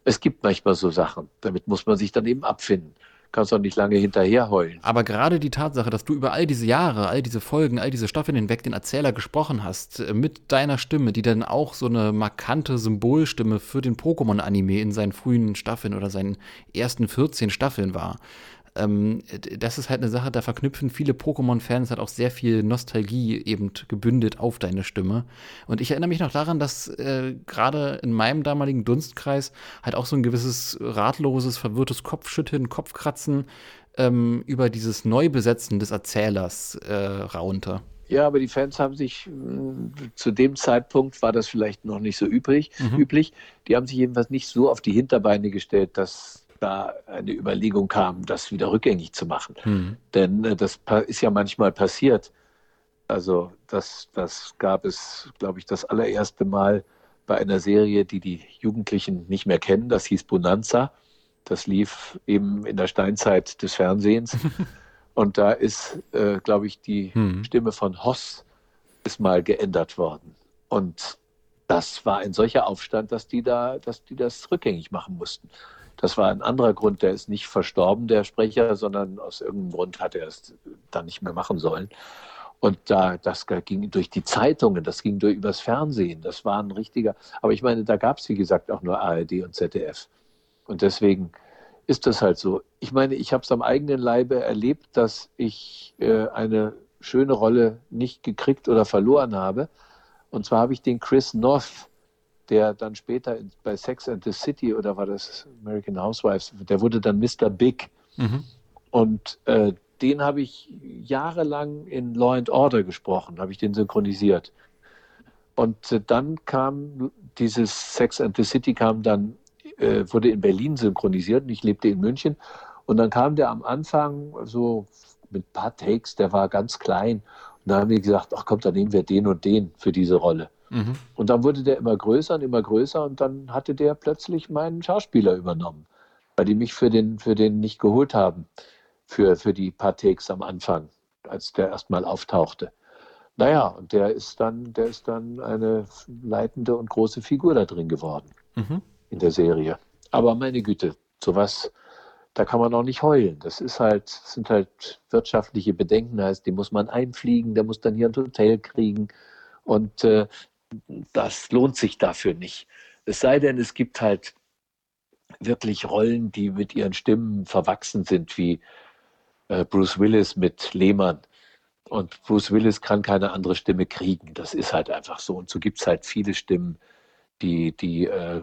es gibt manchmal so Sachen. Damit muss man sich dann eben abfinden. Kannst auch nicht lange hinterher heulen. Aber gerade die Tatsache, dass du über all diese Jahre, all diese Folgen, all diese Staffeln hinweg den Erzähler gesprochen hast, äh, mit deiner Stimme, die dann auch so eine markante Symbolstimme für den Pokémon-Anime in seinen frühen Staffeln oder seinen ersten 14 Staffeln war, ähm, das ist halt eine Sache, da verknüpfen viele Pokémon-Fans halt auch sehr viel Nostalgie eben gebündet auf deine Stimme. Und ich erinnere mich noch daran, dass äh, gerade in meinem damaligen Dunstkreis halt auch so ein gewisses ratloses, verwirrtes Kopfschütteln, Kopfkratzen ähm, über dieses Neubesetzen des Erzählers äh, raunte. Ja, aber die Fans haben sich, äh, zu dem Zeitpunkt war das vielleicht noch nicht so übrig, mhm. üblich, die haben sich jedenfalls nicht so auf die Hinterbeine gestellt, dass da eine Überlegung kam, das wieder rückgängig zu machen. Mhm. Denn äh, das ist ja manchmal passiert. Also das, das gab es, glaube ich, das allererste Mal bei einer Serie, die die Jugendlichen nicht mehr kennen. Das hieß Bonanza. Das lief eben in der Steinzeit des Fernsehens. Und da ist, äh, glaube ich, die hm. Stimme von Hoss ist mal geändert worden. Und das war ein solcher Aufstand, dass die da, dass die das rückgängig machen mussten. Das war ein anderer Grund, der ist nicht verstorben, der Sprecher, sondern aus irgendeinem Grund hat er es dann nicht mehr machen sollen. Und da, das ging durch die Zeitungen, das ging durch übers Fernsehen, das war ein richtiger, aber ich meine, da gab es, wie gesagt, auch nur ARD und ZDF. Und deswegen ist das halt so. Ich meine, ich habe es am eigenen Leibe erlebt, dass ich äh, eine schöne Rolle nicht gekriegt oder verloren habe. Und zwar habe ich den Chris North, der dann später bei Sex and the City oder war das American Housewives, der wurde dann Mr. Big. Mhm. Und äh, den habe ich jahrelang in Law and Order gesprochen, habe ich den synchronisiert. Und äh, dann kam dieses Sex and the City kam dann äh, wurde in Berlin synchronisiert und ich lebte in München. Und dann kam der am Anfang so mit ein paar Takes, der war ganz klein. Und da haben wir gesagt, ach komm, dann nehmen wir den und den für diese Rolle. Mhm. Und dann wurde der immer größer und immer größer und dann hatte der plötzlich meinen Schauspieler übernommen, weil die mich für den, für den nicht geholt haben, für, für die paar Takes am Anfang, als der erstmal auftauchte. Naja, und der ist dann, der ist dann eine leitende und große Figur da drin geworden. Mhm in der Serie. Aber meine Güte, sowas, da kann man auch nicht heulen. Das ist halt, sind halt wirtschaftliche Bedenken, heißt, die muss man einfliegen, der muss dann hier ein Hotel kriegen und äh, das lohnt sich dafür nicht. Es sei denn, es gibt halt wirklich Rollen, die mit ihren Stimmen verwachsen sind, wie äh, Bruce Willis mit Lehmann. Und Bruce Willis kann keine andere Stimme kriegen. Das ist halt einfach so. Und so gibt es halt viele Stimmen, die, die äh,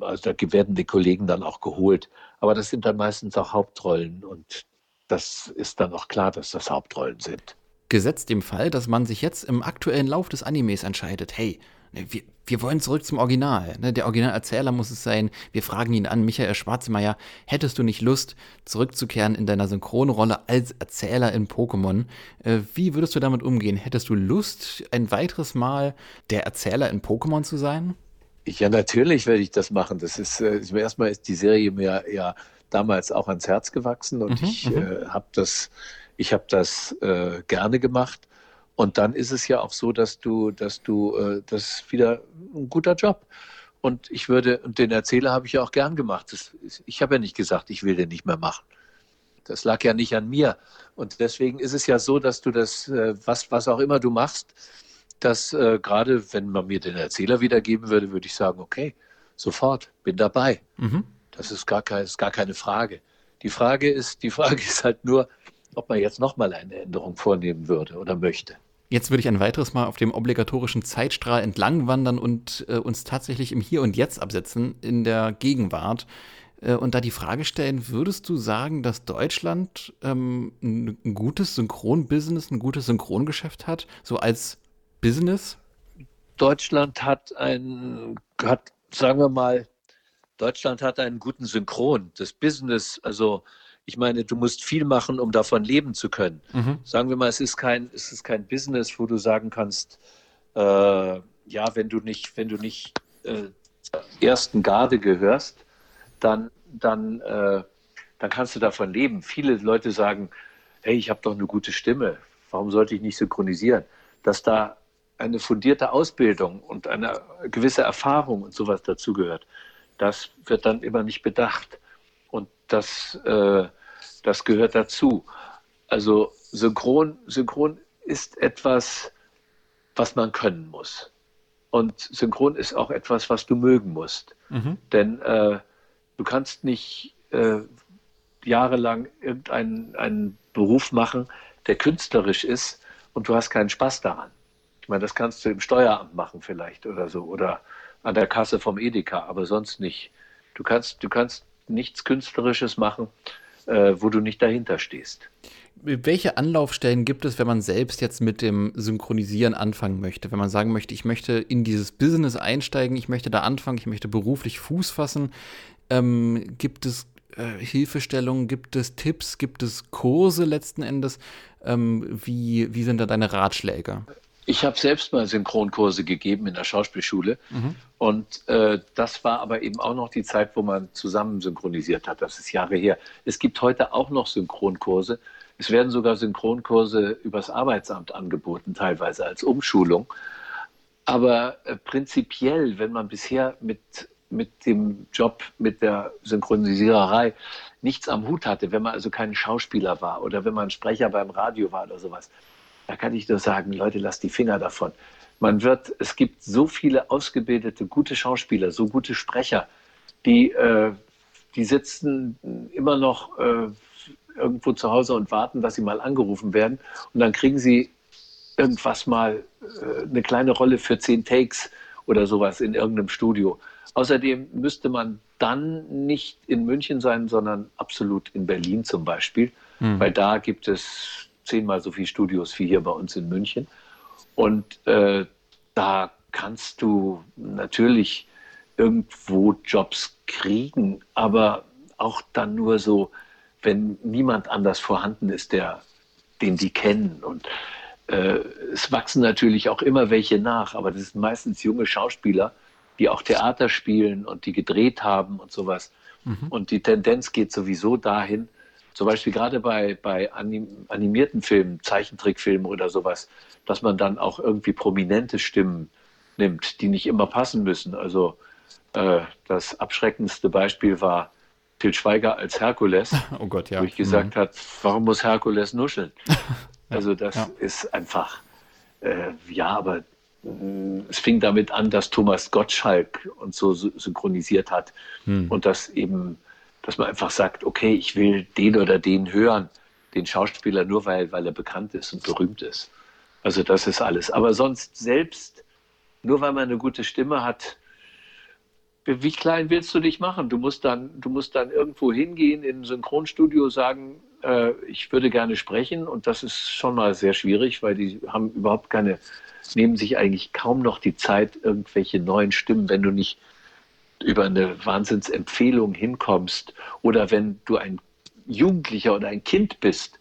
also da werden die Kollegen dann auch geholt. Aber das sind dann meistens auch Hauptrollen und das ist dann auch klar, dass das Hauptrollen sind. Gesetzt dem Fall, dass man sich jetzt im aktuellen Lauf des Animes entscheidet, hey, ne, wir, wir wollen zurück zum Original. Ne? Der Originalerzähler muss es sein. Wir fragen ihn an, Michael Schwarzmeier, hättest du nicht Lust, zurückzukehren in deiner Synchronrolle als Erzähler in Pokémon? Äh, wie würdest du damit umgehen? Hättest du Lust, ein weiteres Mal der Erzähler in Pokémon zu sein? Ja, natürlich werde ich das machen. Das ist äh, erstmal ist die Serie mir ja damals auch ans Herz gewachsen und mhm, ich mhm. äh, habe das, ich habe das äh, gerne gemacht. Und dann ist es ja auch so, dass du, dass du, äh, das ist wieder ein guter Job. Und ich würde, und den Erzähler habe ich ja auch gern gemacht. Das, ich habe ja nicht gesagt, ich will den nicht mehr machen. Das lag ja nicht an mir. Und deswegen ist es ja so, dass du das, äh, was, was auch immer du machst, dass äh, gerade wenn man mir den Erzähler wiedergeben würde, würde ich sagen, okay, sofort, bin dabei. Mhm. Das ist gar, kein, ist gar keine Frage. Die Frage ist, die Frage ist halt nur, ob man jetzt nochmal eine Änderung vornehmen würde oder möchte. Jetzt würde ich ein weiteres Mal auf dem obligatorischen Zeitstrahl entlang wandern und äh, uns tatsächlich im Hier und Jetzt absetzen, in der Gegenwart. Äh, und da die Frage stellen, würdest du sagen, dass Deutschland ähm, ein gutes Synchronbusiness, ein gutes Synchrongeschäft hat, so als Business? Deutschland hat ein, hat, sagen wir mal, Deutschland hat einen guten Synchron. Das Business, also ich meine, du musst viel machen, um davon leben zu können. Mhm. Sagen wir mal, es ist kein, es ist kein Business, wo du sagen kannst, äh, ja, wenn du nicht, wenn du nicht äh, ersten Garde gehörst, dann, dann, äh, dann kannst du davon leben. Viele Leute sagen, hey, ich habe doch eine gute Stimme, warum sollte ich nicht synchronisieren? Dass da eine fundierte Ausbildung und eine gewisse Erfahrung und sowas dazugehört. Das wird dann immer nicht bedacht. Und das, äh, das gehört dazu. Also Synchron, Synchron ist etwas, was man können muss. Und Synchron ist auch etwas, was du mögen musst. Mhm. Denn äh, du kannst nicht, äh, jahrelang irgendeinen einen Beruf machen, der künstlerisch ist und du hast keinen Spaß daran. Ich meine, das kannst du im Steueramt machen vielleicht oder so oder an der Kasse vom Edeka, aber sonst nicht. Du kannst, du kannst nichts Künstlerisches machen, äh, wo du nicht dahinter stehst. Welche Anlaufstellen gibt es, wenn man selbst jetzt mit dem Synchronisieren anfangen möchte? Wenn man sagen möchte, ich möchte in dieses Business einsteigen, ich möchte da anfangen, ich möchte beruflich Fuß fassen. Ähm, gibt es äh, Hilfestellungen, gibt es Tipps, gibt es Kurse letzten Endes? Ähm, wie, wie sind da deine Ratschläge? Ich habe selbst mal Synchronkurse gegeben in der Schauspielschule. Mhm. Und äh, das war aber eben auch noch die Zeit, wo man zusammen synchronisiert hat. Das ist Jahre her. Es gibt heute auch noch Synchronkurse. Es werden sogar Synchronkurse übers Arbeitsamt angeboten, teilweise als Umschulung. Aber äh, prinzipiell, wenn man bisher mit, mit dem Job, mit der Synchronisiererei nichts am Hut hatte, wenn man also kein Schauspieler war oder wenn man Sprecher beim Radio war oder sowas, da kann ich nur sagen, Leute, lasst die Finger davon. Man wird, es gibt so viele ausgebildete, gute Schauspieler, so gute Sprecher, die, äh, die sitzen immer noch äh, irgendwo zu Hause und warten, dass sie mal angerufen werden. Und dann kriegen sie irgendwas mal äh, eine kleine Rolle für zehn Takes oder sowas in irgendeinem Studio. Außerdem müsste man dann nicht in München sein, sondern absolut in Berlin zum Beispiel, mhm. weil da gibt es zehnmal so viele Studios wie hier bei uns in München. Und äh, da kannst du natürlich irgendwo Jobs kriegen, aber auch dann nur so, wenn niemand anders vorhanden ist, der, den die kennen. Und äh, es wachsen natürlich auch immer welche nach, aber das sind meistens junge Schauspieler, die auch Theater spielen und die gedreht haben und sowas. Mhm. Und die Tendenz geht sowieso dahin, zum Beispiel gerade bei, bei animierten Filmen, Zeichentrickfilmen oder sowas, dass man dann auch irgendwie prominente Stimmen nimmt, die nicht immer passen müssen. Also äh, das abschreckendste Beispiel war Til Schweiger als Herkules, oh Gott, ja. wo ich gesagt mhm. habe, warum muss Herkules nuscheln? also das ja. ist einfach, äh, ja, aber äh, es fing damit an, dass Thomas Gottschalk uns so synchronisiert hat mhm. und das eben dass man einfach sagt, okay, ich will den oder den hören, den Schauspieler nur, weil, weil er bekannt ist und berühmt ist. Also das ist alles. Aber sonst selbst, nur weil man eine gute Stimme hat, wie klein willst du dich machen? Du musst dann, du musst dann irgendwo hingehen in ein Synchronstudio, sagen, äh, ich würde gerne sprechen. Und das ist schon mal sehr schwierig, weil die haben überhaupt keine, nehmen sich eigentlich kaum noch die Zeit, irgendwelche neuen Stimmen, wenn du nicht über eine Wahnsinnsempfehlung hinkommst oder wenn du ein Jugendlicher oder ein Kind bist,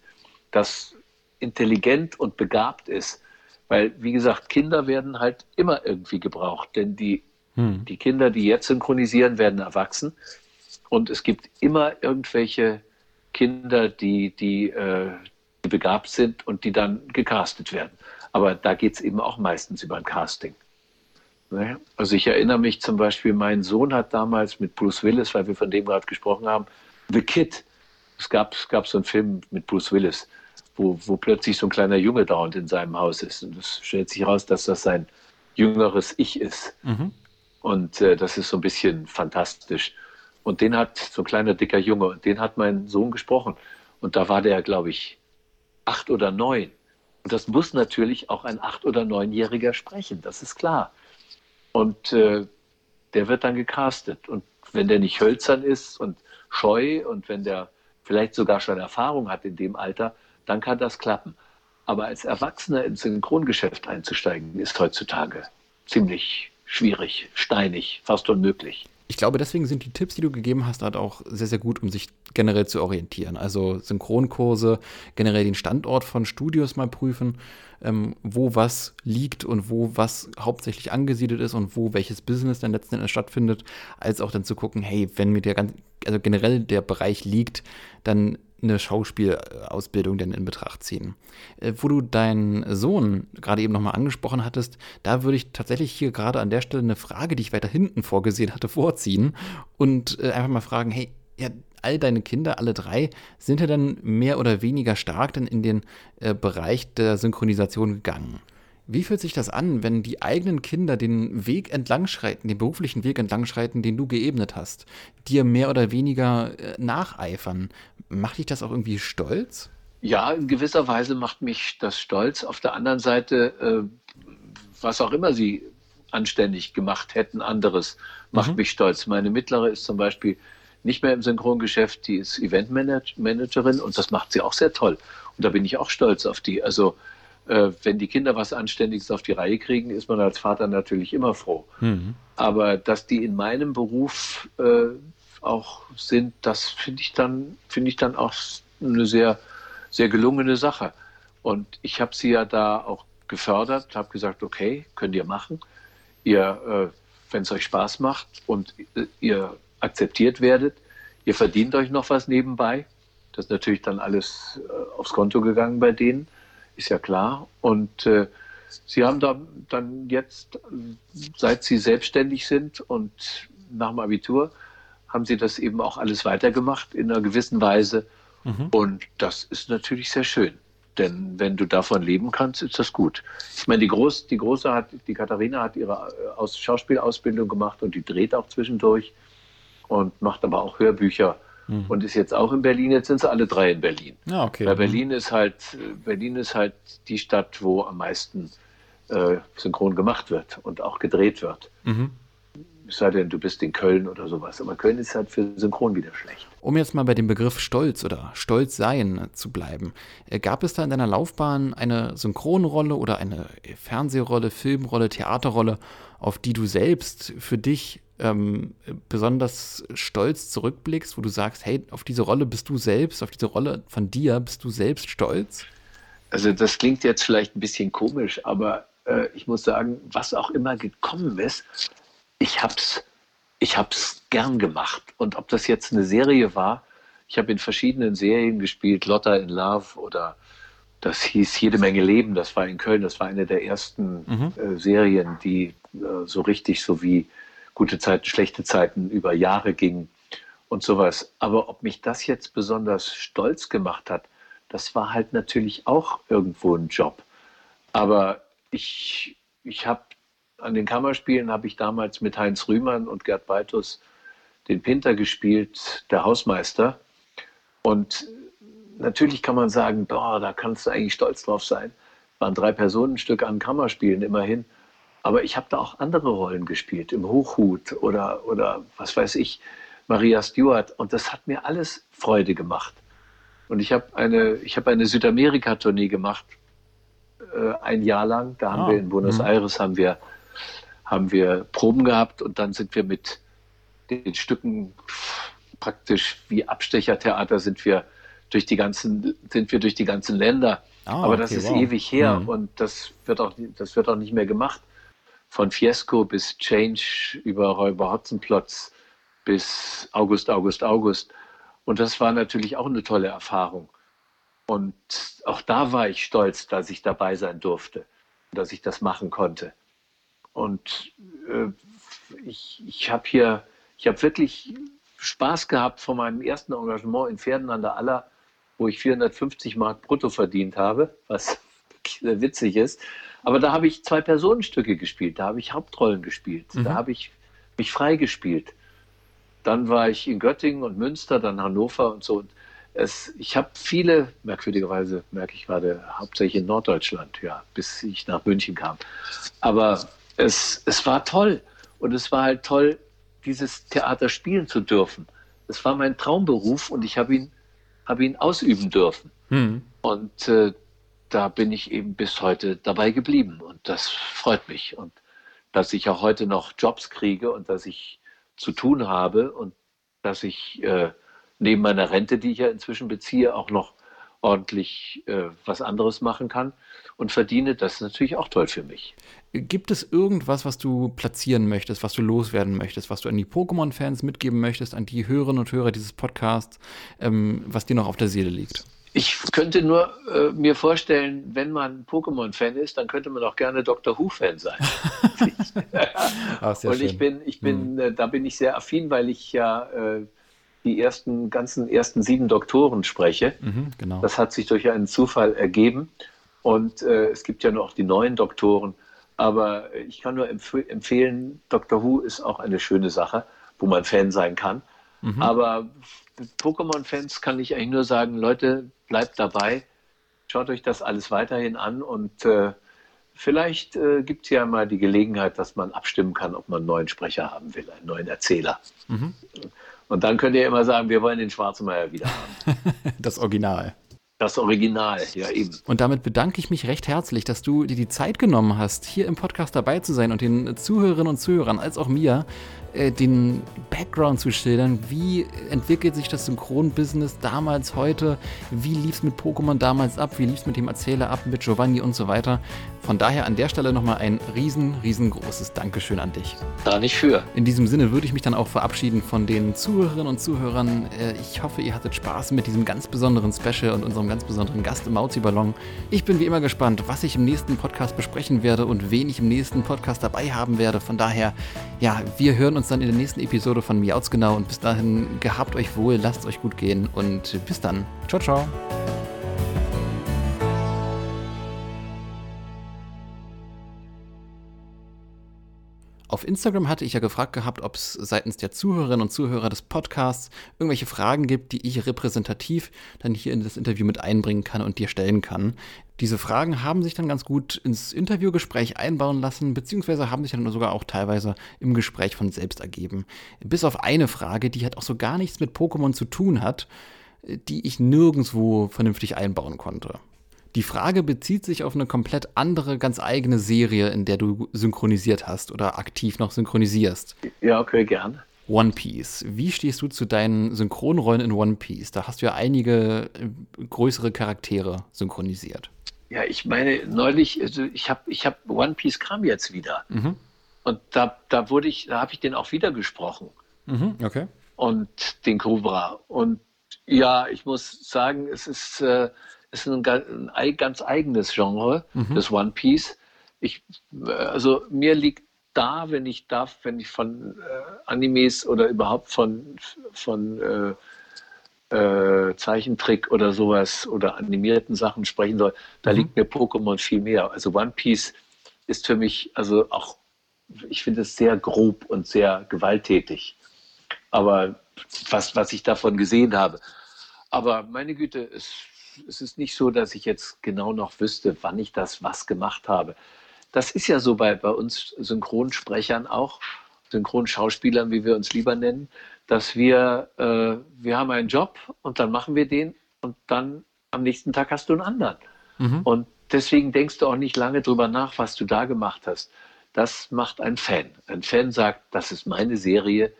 das intelligent und begabt ist. Weil, wie gesagt, Kinder werden halt immer irgendwie gebraucht, denn die, hm. die Kinder, die jetzt synchronisieren, werden erwachsen. Und es gibt immer irgendwelche Kinder, die, die, äh, die begabt sind und die dann gecastet werden. Aber da geht es eben auch meistens über ein Casting. Ne? Also ich erinnere mich zum Beispiel, mein Sohn hat damals mit Bruce Willis, weil wir von dem gerade gesprochen haben, The Kid. Es gab, es gab so einen Film mit Bruce Willis, wo, wo plötzlich so ein kleiner Junge dauernd in seinem Haus ist. Und es stellt sich heraus, dass das sein jüngeres Ich ist. Mhm. Und äh, das ist so ein bisschen fantastisch. Und den hat so ein kleiner dicker Junge, und den hat mein Sohn gesprochen. Und da war der, glaube ich, acht oder neun. Und das muss natürlich auch ein acht- oder neunjähriger sprechen, das ist klar. Und äh, der wird dann gecastet. Und wenn der nicht hölzern ist und scheu und wenn der vielleicht sogar schon Erfahrung hat in dem Alter, dann kann das klappen. Aber als Erwachsener ins Synchrongeschäft einzusteigen, ist heutzutage ziemlich schwierig, steinig, fast unmöglich ich glaube, deswegen sind die Tipps, die du gegeben hast, halt auch sehr, sehr gut, um sich generell zu orientieren. Also Synchronkurse, generell den Standort von Studios mal prüfen, ähm, wo was liegt und wo was hauptsächlich angesiedelt ist und wo welches Business dann letzten Endes stattfindet, als auch dann zu gucken, hey, wenn mir der ganz, also generell der Bereich liegt, dann eine Schauspielausbildung denn in Betracht ziehen. Äh, wo du deinen Sohn gerade eben nochmal angesprochen hattest, da würde ich tatsächlich hier gerade an der Stelle eine Frage, die ich weiter hinten vorgesehen hatte, vorziehen und äh, einfach mal fragen, hey, ja, all deine Kinder, alle drei, sind ja dann mehr oder weniger stark dann in den äh, Bereich der Synchronisation gegangen. Wie fühlt sich das an, wenn die eigenen Kinder den Weg entlangschreiten, den beruflichen Weg entlangschreiten, den du geebnet hast, dir mehr oder weniger äh, nacheifern? Macht dich das auch irgendwie stolz? Ja, in gewisser Weise macht mich das stolz. Auf der anderen Seite, äh, was auch immer sie anständig gemacht hätten, anderes, macht mhm. mich stolz. Meine mittlere ist zum Beispiel nicht mehr im Synchrongeschäft, die ist Eventmanagerin und das macht sie auch sehr toll. Und da bin ich auch stolz auf die. Also äh, wenn die Kinder was Anständiges auf die Reihe kriegen, ist man als Vater natürlich immer froh. Mhm. Aber dass die in meinem Beruf äh, auch sind, das finde ich dann, finde ich dann auch eine sehr, sehr gelungene Sache. Und ich habe sie ja da auch gefördert, habe gesagt, okay, könnt ihr machen. Ihr, äh, wenn es euch Spaß macht und äh, ihr akzeptiert werdet, ihr verdient euch noch was nebenbei. Das ist natürlich dann alles äh, aufs Konto gegangen bei denen ist ja klar. Und äh, Sie haben da dann jetzt, seit Sie selbstständig sind und nach dem Abitur, haben Sie das eben auch alles weitergemacht in einer gewissen Weise. Mhm. Und das ist natürlich sehr schön. Denn wenn du davon leben kannst, ist das gut. Ich meine, die, Groß, die Große hat, die Katharina hat ihre äh, Aus Schauspielausbildung gemacht und die dreht auch zwischendurch und macht aber auch Hörbücher mhm. und ist jetzt auch in Berlin. Jetzt sind sie alle drei in Berlin. Ja, okay. Weil Berlin ist halt, Berlin ist halt die Stadt, wo am meisten äh, synchron gemacht wird und auch gedreht wird. Mhm. Es sei denn, du bist in Köln oder sowas. Aber Köln ist halt für Synchron wieder schlecht. Um jetzt mal bei dem Begriff Stolz oder Stolz sein zu bleiben, äh, gab es da in deiner Laufbahn eine Synchronrolle oder eine Fernsehrolle, Filmrolle, Theaterrolle, auf die du selbst für dich ähm, besonders stolz zurückblickst, wo du sagst, hey, auf diese Rolle bist du selbst, auf diese Rolle von dir bist du selbst stolz? Also das klingt jetzt vielleicht ein bisschen komisch, aber äh, ich muss sagen, was auch immer gekommen ist, ich hab's, ich hab's gern gemacht. Und ob das jetzt eine Serie war, ich habe in verschiedenen Serien gespielt, Lotta in Love oder das hieß Jede Menge Leben, das war in Köln, das war eine der ersten mhm. äh, Serien, die äh, so richtig so wie gute Zeiten, schlechte Zeiten über Jahre ging und sowas. Aber ob mich das jetzt besonders stolz gemacht hat, das war halt natürlich auch irgendwo ein Job. Aber ich, ich habe an den Kammerspielen habe ich damals mit Heinz Rühmann und Gerd Beitus den Pinter gespielt, der Hausmeister. Und natürlich kann man sagen, boah, da kannst du eigentlich stolz drauf sein. Waren drei Personenstück an Kammerspielen immerhin. Aber ich habe da auch andere Rollen gespielt, im Hochhut oder, oder was weiß ich, Maria Stewart. Und das hat mir alles Freude gemacht. Und ich habe eine, hab eine Südamerika-Tournee gemacht, äh, ein Jahr lang. Da haben ah, wir in Buenos mh. Aires haben wir, haben wir Proben gehabt und dann sind wir mit den Stücken praktisch wie Abstechertheater sind wir durch die ganzen, sind wir durch die ganzen Länder. Ah, Aber das ist wow. ewig her mhm. und das wird auch, das wird auch nicht mehr gemacht von Fiesco bis Change über Räuber Hotzenplotz bis August, August, August. Und das war natürlich auch eine tolle Erfahrung. Und auch da war ich stolz, dass ich dabei sein durfte, dass ich das machen konnte. Und äh, ich, ich habe hier, ich habe wirklich Spaß gehabt von meinem ersten Engagement in Pferden an der Aller, wo ich 450 Mark brutto verdient habe, was sehr witzig ist. Aber da habe ich zwei Personenstücke gespielt, da habe ich Hauptrollen gespielt, mhm. da habe ich mich freigespielt. Dann war ich in Göttingen und Münster, dann Hannover und so. Und es, ich habe viele, merkwürdigerweise merke ich gerade, hauptsächlich in Norddeutschland, ja, bis ich nach München kam. Aber es, es war toll. Und es war halt toll, dieses Theater spielen zu dürfen. Es war mein Traumberuf und ich habe ihn, hab ihn ausüben dürfen. Mhm. Und äh, da bin ich eben bis heute dabei geblieben und das freut mich. Und dass ich auch heute noch Jobs kriege und dass ich zu tun habe und dass ich äh, neben meiner Rente, die ich ja inzwischen beziehe, auch noch ordentlich äh, was anderes machen kann und verdiene, das ist natürlich auch toll für mich. Gibt es irgendwas, was du platzieren möchtest, was du loswerden möchtest, was du an die Pokémon-Fans mitgeben möchtest, an die Hörerinnen und Hörer dieses Podcasts, ähm, was dir noch auf der Seele liegt? Ich könnte nur äh, mir vorstellen, wenn man Pokémon-Fan ist, dann könnte man auch gerne Doctor Who-Fan sein. Ach, und schön. ich bin, ich bin, mhm. äh, da bin ich sehr affin, weil ich ja äh, die ersten ganzen ersten sieben Doktoren spreche. Mhm, genau. Das hat sich durch einen Zufall ergeben. Und äh, es gibt ja noch die neuen Doktoren. Aber ich kann nur empf empfehlen, Doctor Who ist auch eine schöne Sache, wo man Fan sein kann. Mhm. Aber Pokémon-Fans kann ich eigentlich nur sagen, Leute, bleibt dabei, schaut euch das alles weiterhin an und äh, vielleicht äh, gibt es ja mal die Gelegenheit, dass man abstimmen kann, ob man einen neuen Sprecher haben will, einen neuen Erzähler. Mhm. Und dann könnt ihr immer sagen, wir wollen den Schwarzmeier wieder haben. Das Original. Das Original, ja eben. Und damit bedanke ich mich recht herzlich, dass du dir die Zeit genommen hast, hier im Podcast dabei zu sein und den Zuhörerinnen und Zuhörern als auch mir äh, den Background zu schildern. Wie entwickelt sich das Synchronbusiness damals, heute? Wie lief es mit Pokémon damals ab? Wie lief es mit dem Erzähler ab, mit Giovanni und so weiter? Von daher an der Stelle nochmal ein riesen, riesengroßes Dankeschön an dich. Da nicht für. In diesem Sinne würde ich mich dann auch verabschieden von den Zuhörerinnen und Zuhörern. Äh, ich hoffe, ihr hattet Spaß mit diesem ganz besonderen Special und unserem ganz besonderen Gast im Mauzi-Ballon. Ich bin wie immer gespannt, was ich im nächsten Podcast besprechen werde und wen ich im nächsten Podcast dabei haben werde. Von daher, ja, wir hören uns dann in der nächsten Episode von Miauts genau und bis dahin gehabt euch wohl, lasst euch gut gehen und bis dann. Ciao, ciao. Auf Instagram hatte ich ja gefragt gehabt, ob es seitens der Zuhörerinnen und Zuhörer des Podcasts irgendwelche Fragen gibt, die ich repräsentativ dann hier in das Interview mit einbringen kann und dir stellen kann. Diese Fragen haben sich dann ganz gut ins Interviewgespräch einbauen lassen, beziehungsweise haben sich dann sogar auch teilweise im Gespräch von selbst ergeben. Bis auf eine Frage, die halt auch so gar nichts mit Pokémon zu tun hat, die ich nirgendwo vernünftig einbauen konnte. Die Frage bezieht sich auf eine komplett andere, ganz eigene Serie, in der du synchronisiert hast oder aktiv noch synchronisierst. Ja, okay, gern. One Piece. Wie stehst du zu deinen Synchronrollen in One Piece? Da hast du ja einige äh, größere Charaktere synchronisiert. Ja, ich meine, neulich, also ich habe ich hab One Piece kam jetzt wieder. Mhm. Und da, da wurde ich, da habe ich den auch wieder gesprochen. Mhm, okay. Und den Cobra. Und ja, ich muss sagen, es ist. Äh, ist ein, ein ganz eigenes Genre, mhm. das One Piece. Ich, also mir liegt da, wenn ich darf, wenn ich von äh, Animes oder überhaupt von, von äh, äh, Zeichentrick oder sowas oder animierten Sachen sprechen soll, da mhm. liegt mir Pokémon viel mehr. Also One Piece ist für mich, also auch, ich finde es sehr grob und sehr gewalttätig. Aber was, was ich davon gesehen habe. Aber meine Güte, es es ist nicht so, dass ich jetzt genau noch wüsste, wann ich das was gemacht habe. Das ist ja so bei, bei uns Synchronsprechern auch, Synchronschauspielern, wie wir uns lieber nennen, dass wir, äh, wir haben einen Job und dann machen wir den und dann am nächsten Tag hast du einen anderen. Mhm. Und deswegen denkst du auch nicht lange drüber nach, was du da gemacht hast. Das macht ein Fan. Ein Fan sagt, das ist meine Serie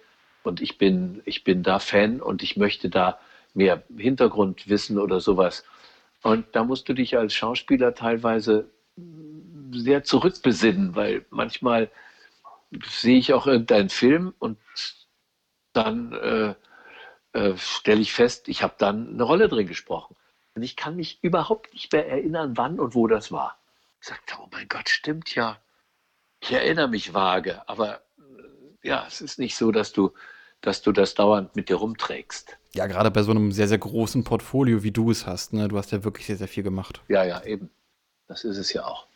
und ich bin, ich bin da Fan und ich möchte da mehr Hintergrundwissen oder sowas. Und da musst du dich als Schauspieler teilweise sehr zurückbesinnen, weil manchmal sehe ich auch irgendeinen Film und dann äh, äh, stelle ich fest, ich habe dann eine Rolle drin gesprochen. Und ich kann mich überhaupt nicht mehr erinnern, wann und wo das war. Ich sagte, oh mein Gott, stimmt ja. Ich erinnere mich vage, aber äh, ja, es ist nicht so, dass du, dass du das dauernd mit dir rumträgst. Ja, gerade bei so einem sehr, sehr großen Portfolio, wie du es hast. Ne? Du hast ja wirklich sehr, sehr viel gemacht. Ja, ja, eben. Das ist es ja auch.